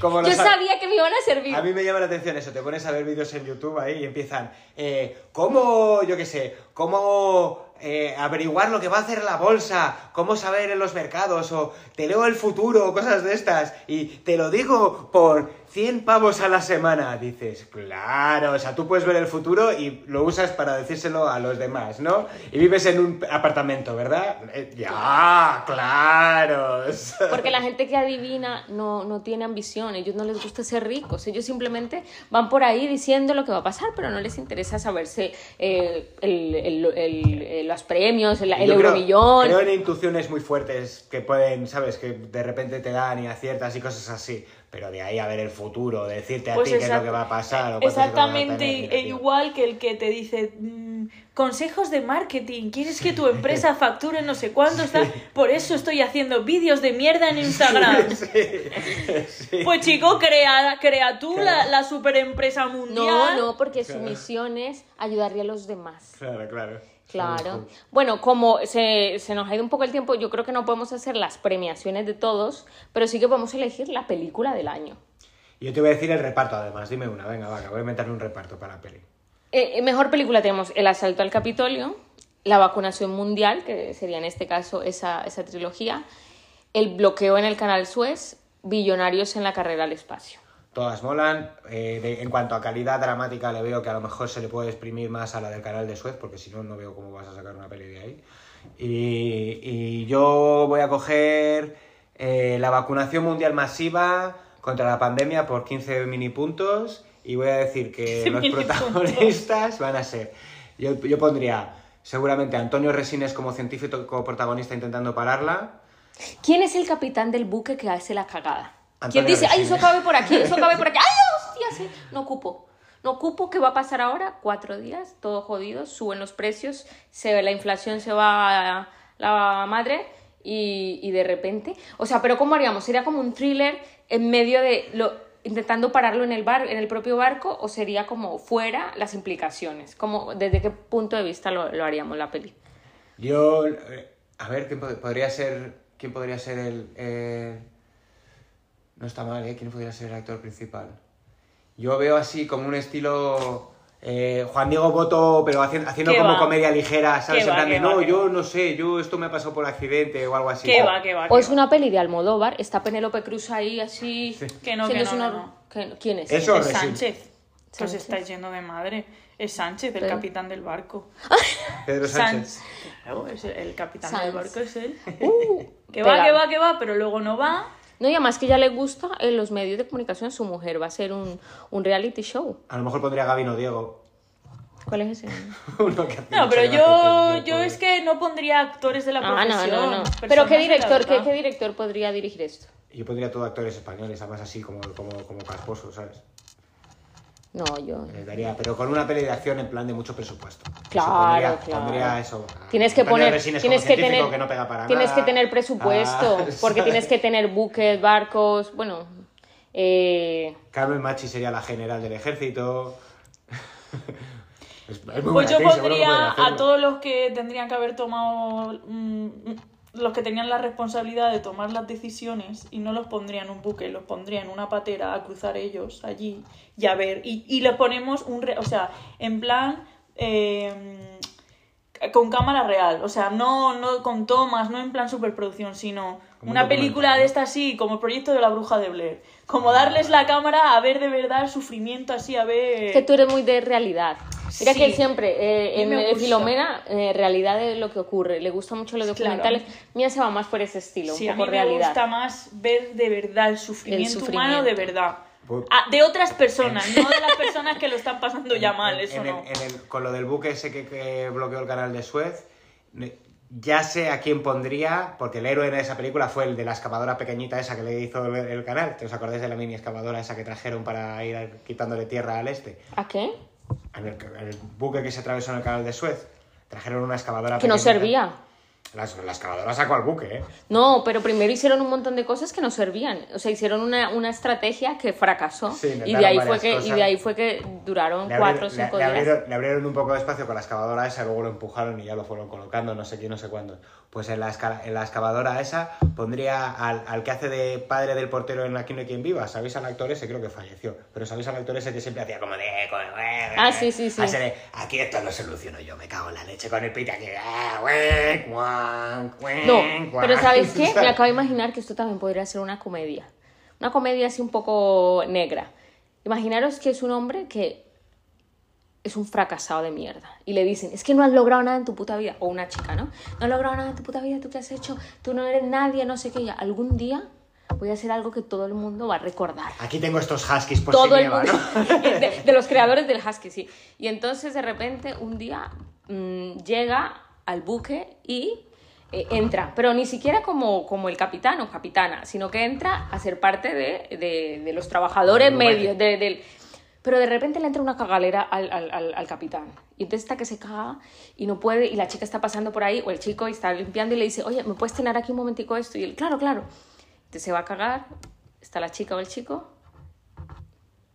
como Yo sabía que me iban a servir. A mí me llama la atención eso, te pones a ver vídeos en YouTube ahí y empiezan, eh, ¿cómo, yo qué sé, cómo eh, averiguar lo que va a hacer la bolsa, cómo saber en los mercados, o te leo el futuro, o cosas de estas, y te lo digo por 100 pavos a la semana? Dices, claro, o sea, tú puedes ver el futuro y lo usas para decírselo a los demás, ¿no? Y vives en un apartamento, ¿verdad? Eh, ya, claro. [laughs] Porque la gente que adivina no, no tiene ambición, ellos no les gusta ser ricos, ellos simplemente van por ahí diciendo lo que va a pasar, pero no les interesa saberse eh, el- el- el- eh, los premios, el, Yo creo- euromillón. Creo, en intuiciones muy fuertes que pueden, ¿sabes? Que de repente te dan y aciertas y cosas así. Pero de ahí a ver el futuro, de decirte a Pues ti qué es lo que va a pasar. o Exactamente tener, mira, e igual que el que te dice mm, consejos de marketing, quieres que tu empresa facture no sé cuánto está, por eso estoy haciendo vídeos de mierda en Instagram. [laughs] Sí. Pues chico, crea, crea tú la, la superempresa No, mundial. no, porque su misión es ayudarle a los demás. Claro, claro. Claro. Bueno, como se, se nos ha ido un poco el tiempo, yo creo que no podemos hacer las premiaciones de todos, pero sí que podemos elegir la película del año. Y Yo te voy a decir el reparto además. Dime una, venga, va, voy a inventarme un reparto para la peli. Eh, eh, mejor película tenemos El asalto al Capitolio, la vacunación mundial, que sería en este caso esa, esa trilogía, el bloqueo en el canal Suez, billonarios en la carrera al espacio. Todas molan. Eh, de- en cuanto a calidad dramática, le veo que a lo mejor se le puede exprimir más a la del canal de Suez, porque si no, no veo cómo vas a sacar una peli de ahí. Y, y yo voy a coger eh, la vacunación mundial masiva contra la pandemia por 15 mini puntos y voy a decir que 15 los protagonistas van a ser. Yo, yo pondría seguramente a Antonio Resines como científico protagonista intentando pararla. ¿Quién es el capitán del buque que hace la cagada? Antonio ¿Quién dice, ay, eso cabe por aquí, [laughs] eso cabe por aquí? ¡Ay, hostia! sí! No ocupo. No ocupo. ¿Qué va a pasar ahora? Cuatro días, todo jodido, suben los precios, se, la inflación se va a la madre y, y de repente... O sea, ¿pero cómo haríamos? ¿Sería como un thriller en medio de... lo intentando pararlo en el bar, en el propio barco o sería como fuera las implicaciones? Como, ¿Desde qué punto de vista lo, lo haríamos la peli? Yo, eh, a ver, ¿quién pod- podría ser, quién podría ser el, eh, no está mal, ¿eh? ¿Quién podría ser el actor principal? Yo veo así como un estilo eh, Juan Diego Boto, pero haciendo, haciendo ¿Qué como va? comedia ligera, ¿sabes? ¿Qué En va, plan de, va, no, qué yo va? no sé, yo esto me ha pasado por accidente o algo así. ¿Qué va, qué va? O qué es va? una peli de Almodóvar, está Penélope Cruz ahí así... Que no, que no, una- no. ¿Quién es? Eso- Es Resines. Sánchez. Pues Sánchez. estáis yendo de madre. Es Sánchez, el capitán del barco. [laughs] Pedro Sánchez. Sánchez. Es el, capitán Sánchez. del barco es él. Uh, Que va, que va, que va, pero luego no va. No, y además que ya le gusta en los medios de comunicación, su mujer va a ser un, un reality show. A lo mejor pondría a Gabino Diego. ¿Cuál es ese? [laughs] Uno que hace No, pero yo, yo es que no pondría actores de la Ah, no, profesión. no, no. Pero ¿qué director, qué, qué director podría dirigir esto? Yo pondría todo actores españoles, además así como, como, como casposos, ¿sabes? No, yo... Les daría, pero con una peli de acción en plan de mucho presupuesto. Claro, pondría, claro. Pondría eso. a Tienes que poner, tienes que tener, que no pega para tienes nada. que tener presupuesto, Ah, [laughs] porque tienes que tener buques, barcos, bueno, eh, Carmen Machi sería la general del ejército. [laughs] Es- es muy Pues yo pondría a todos los que tendrían que haber tomado. mm, los que tenían la responsabilidad de tomar las decisiones y no los pondría en un buque, los pondría en una patera a cruzar ellos allí y a ver. Y, y le ponemos un. re- o sea, en plan. eh, con cámara real, o sea, no, no con tomas, no en plan superproducción, sino Como una película de esta así, como el proyecto de la bruja de Blair. Como darles la cámara a ver de verdad el sufrimiento así, a ver... que tú eres muy de realidad. Mira Sí. que siempre, eh, A mí en me eh, gusta. Filomena, eh, realidad es lo que ocurre. Le gusta mucho los Claro. documentales. Mía se va más por ese estilo, Sí, un a poco mí me realidad. gusta más ver de verdad el sufrimiento, sufrimiento. humano de verdad. Pues- Ah, de otras personas, no de las personas que lo están pasando ya [laughs] mal, eso en el- no. en el- con lo del buque ese que, que bloqueó el canal de Suez, ya sé a quién pondría, porque el héroe de esa película fue el de la excavadora pequeñita esa que le hizo el, el canal. ¿Te os acordáis de la mini excavadora esa que trajeron para ir quitándole tierra al este? ¿A qué? En el, buque que se atravesó en el canal de Suez. Trajeron una excavadora Que no servía. La, la excavadora sacó al buque, ¿eh? No, pero primero hicieron un montón de cosas que no servían. O sea, hicieron una, una estrategia que fracasó. Sí, y, de ahí fue que, y de ahí fue que duraron Le cuatro o abrieron, cinco le- le días. abrieron- le abrieron un poco de espacio con la excavadora esa, luego lo empujaron y ya lo fueron colocando, no sé quién, no sé cuándo. Pues en la, en la excavadora esa pondría al, al que hace de padre del portero en Aquí no hay quien viva. ¿Sabéis al actor ese? Creo que falleció. Pero ¿sabéis al actor ese que siempre hacía como de... Ah, sí, sí, sí. De, aquí esto lo soluciono yo, me cago en la leche con el pita aquí. No, pero [laughs] ¿sabes qué? Me acabo de imaginar que esto también podría ser una comedia. Una comedia así un poco negra. Imaginaros que es un hombre que es un fracasado de mierda. Y le dicen, es que no has logrado nada en tu puta vida. O una chica, ¿no? No has logrado nada en tu puta vida, ¿tú qué has hecho? Tú no eres nadie, no sé qué. Ya, algún día voy a hacer algo que todo el mundo va a recordar. Aquí tengo estos huskies por todo si el mundo. ¿no? [laughs] de, de los creadores del Husky, sí. Y entonces de repente un día mm, llega al buque y eh, entra, pero ni siquiera como, como el capitán o capitana, sino que entra a ser parte de, de- de los trabajadores medios. de-. Pero de repente le entra una cagalera al, al, al- al capitán. Y entonces está que se caga y no puede, y la chica está pasando por ahí, o el chico y está limpiando y le dice, oye, ¿me puedes tener aquí un momentico esto? Y él, claro, claro. Entonces se va a cagar, está la chica o el chico,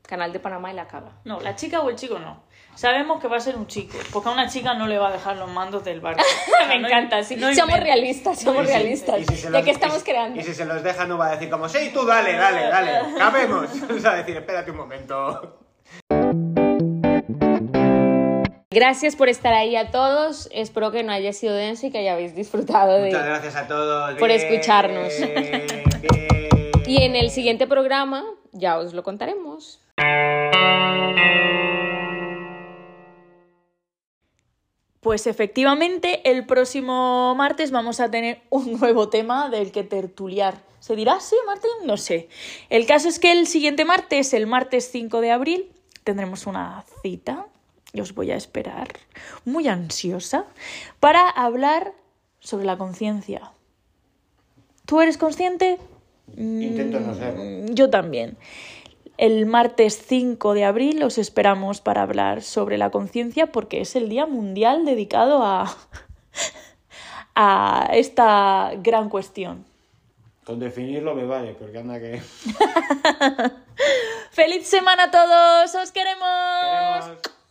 canal de Panamá y la caga. No, la chica o el chico no. Sabemos que va a ser un chico, porque a una chica no le va a dejar los mandos del barco. [laughs] Me no encanta, sí. no inventes. realistas, somos Y si- realistas. y si se ¿De qué estamos y creando? Y si se los deja, no va a decir como, sí, tú dale, dale, dale, cabemos. [laughs] O sea, decir, espérate un momento. Gracias por estar ahí a todos. Espero que no haya sido denso y que hayáis disfrutado de... Muchas gracias a todos. por Bien, escucharnos. bien. [laughs] Y en el siguiente programa ya os lo contaremos. Pues efectivamente, el próximo martes vamos a tener [laughs] un nuevo tema del que tertuliar. ¿Se dirá así, Martín? No sé. El caso es que el siguiente martes, el martes 5 de abril, tendremos una cita. Y os voy a esperar, muy ansiosa, para hablar sobre la conciencia. ¿Tú eres consciente? Intento no ser. Mm, Yo también. El martes 5 de abril os esperamos para hablar sobre la conciencia porque es el Día Mundial dedicado a, [laughs] a esta gran cuestión. Con definirlo me vale, porque anda que... [laughs] ¡Feliz semana a todos! ¡Os queremos! Queremos-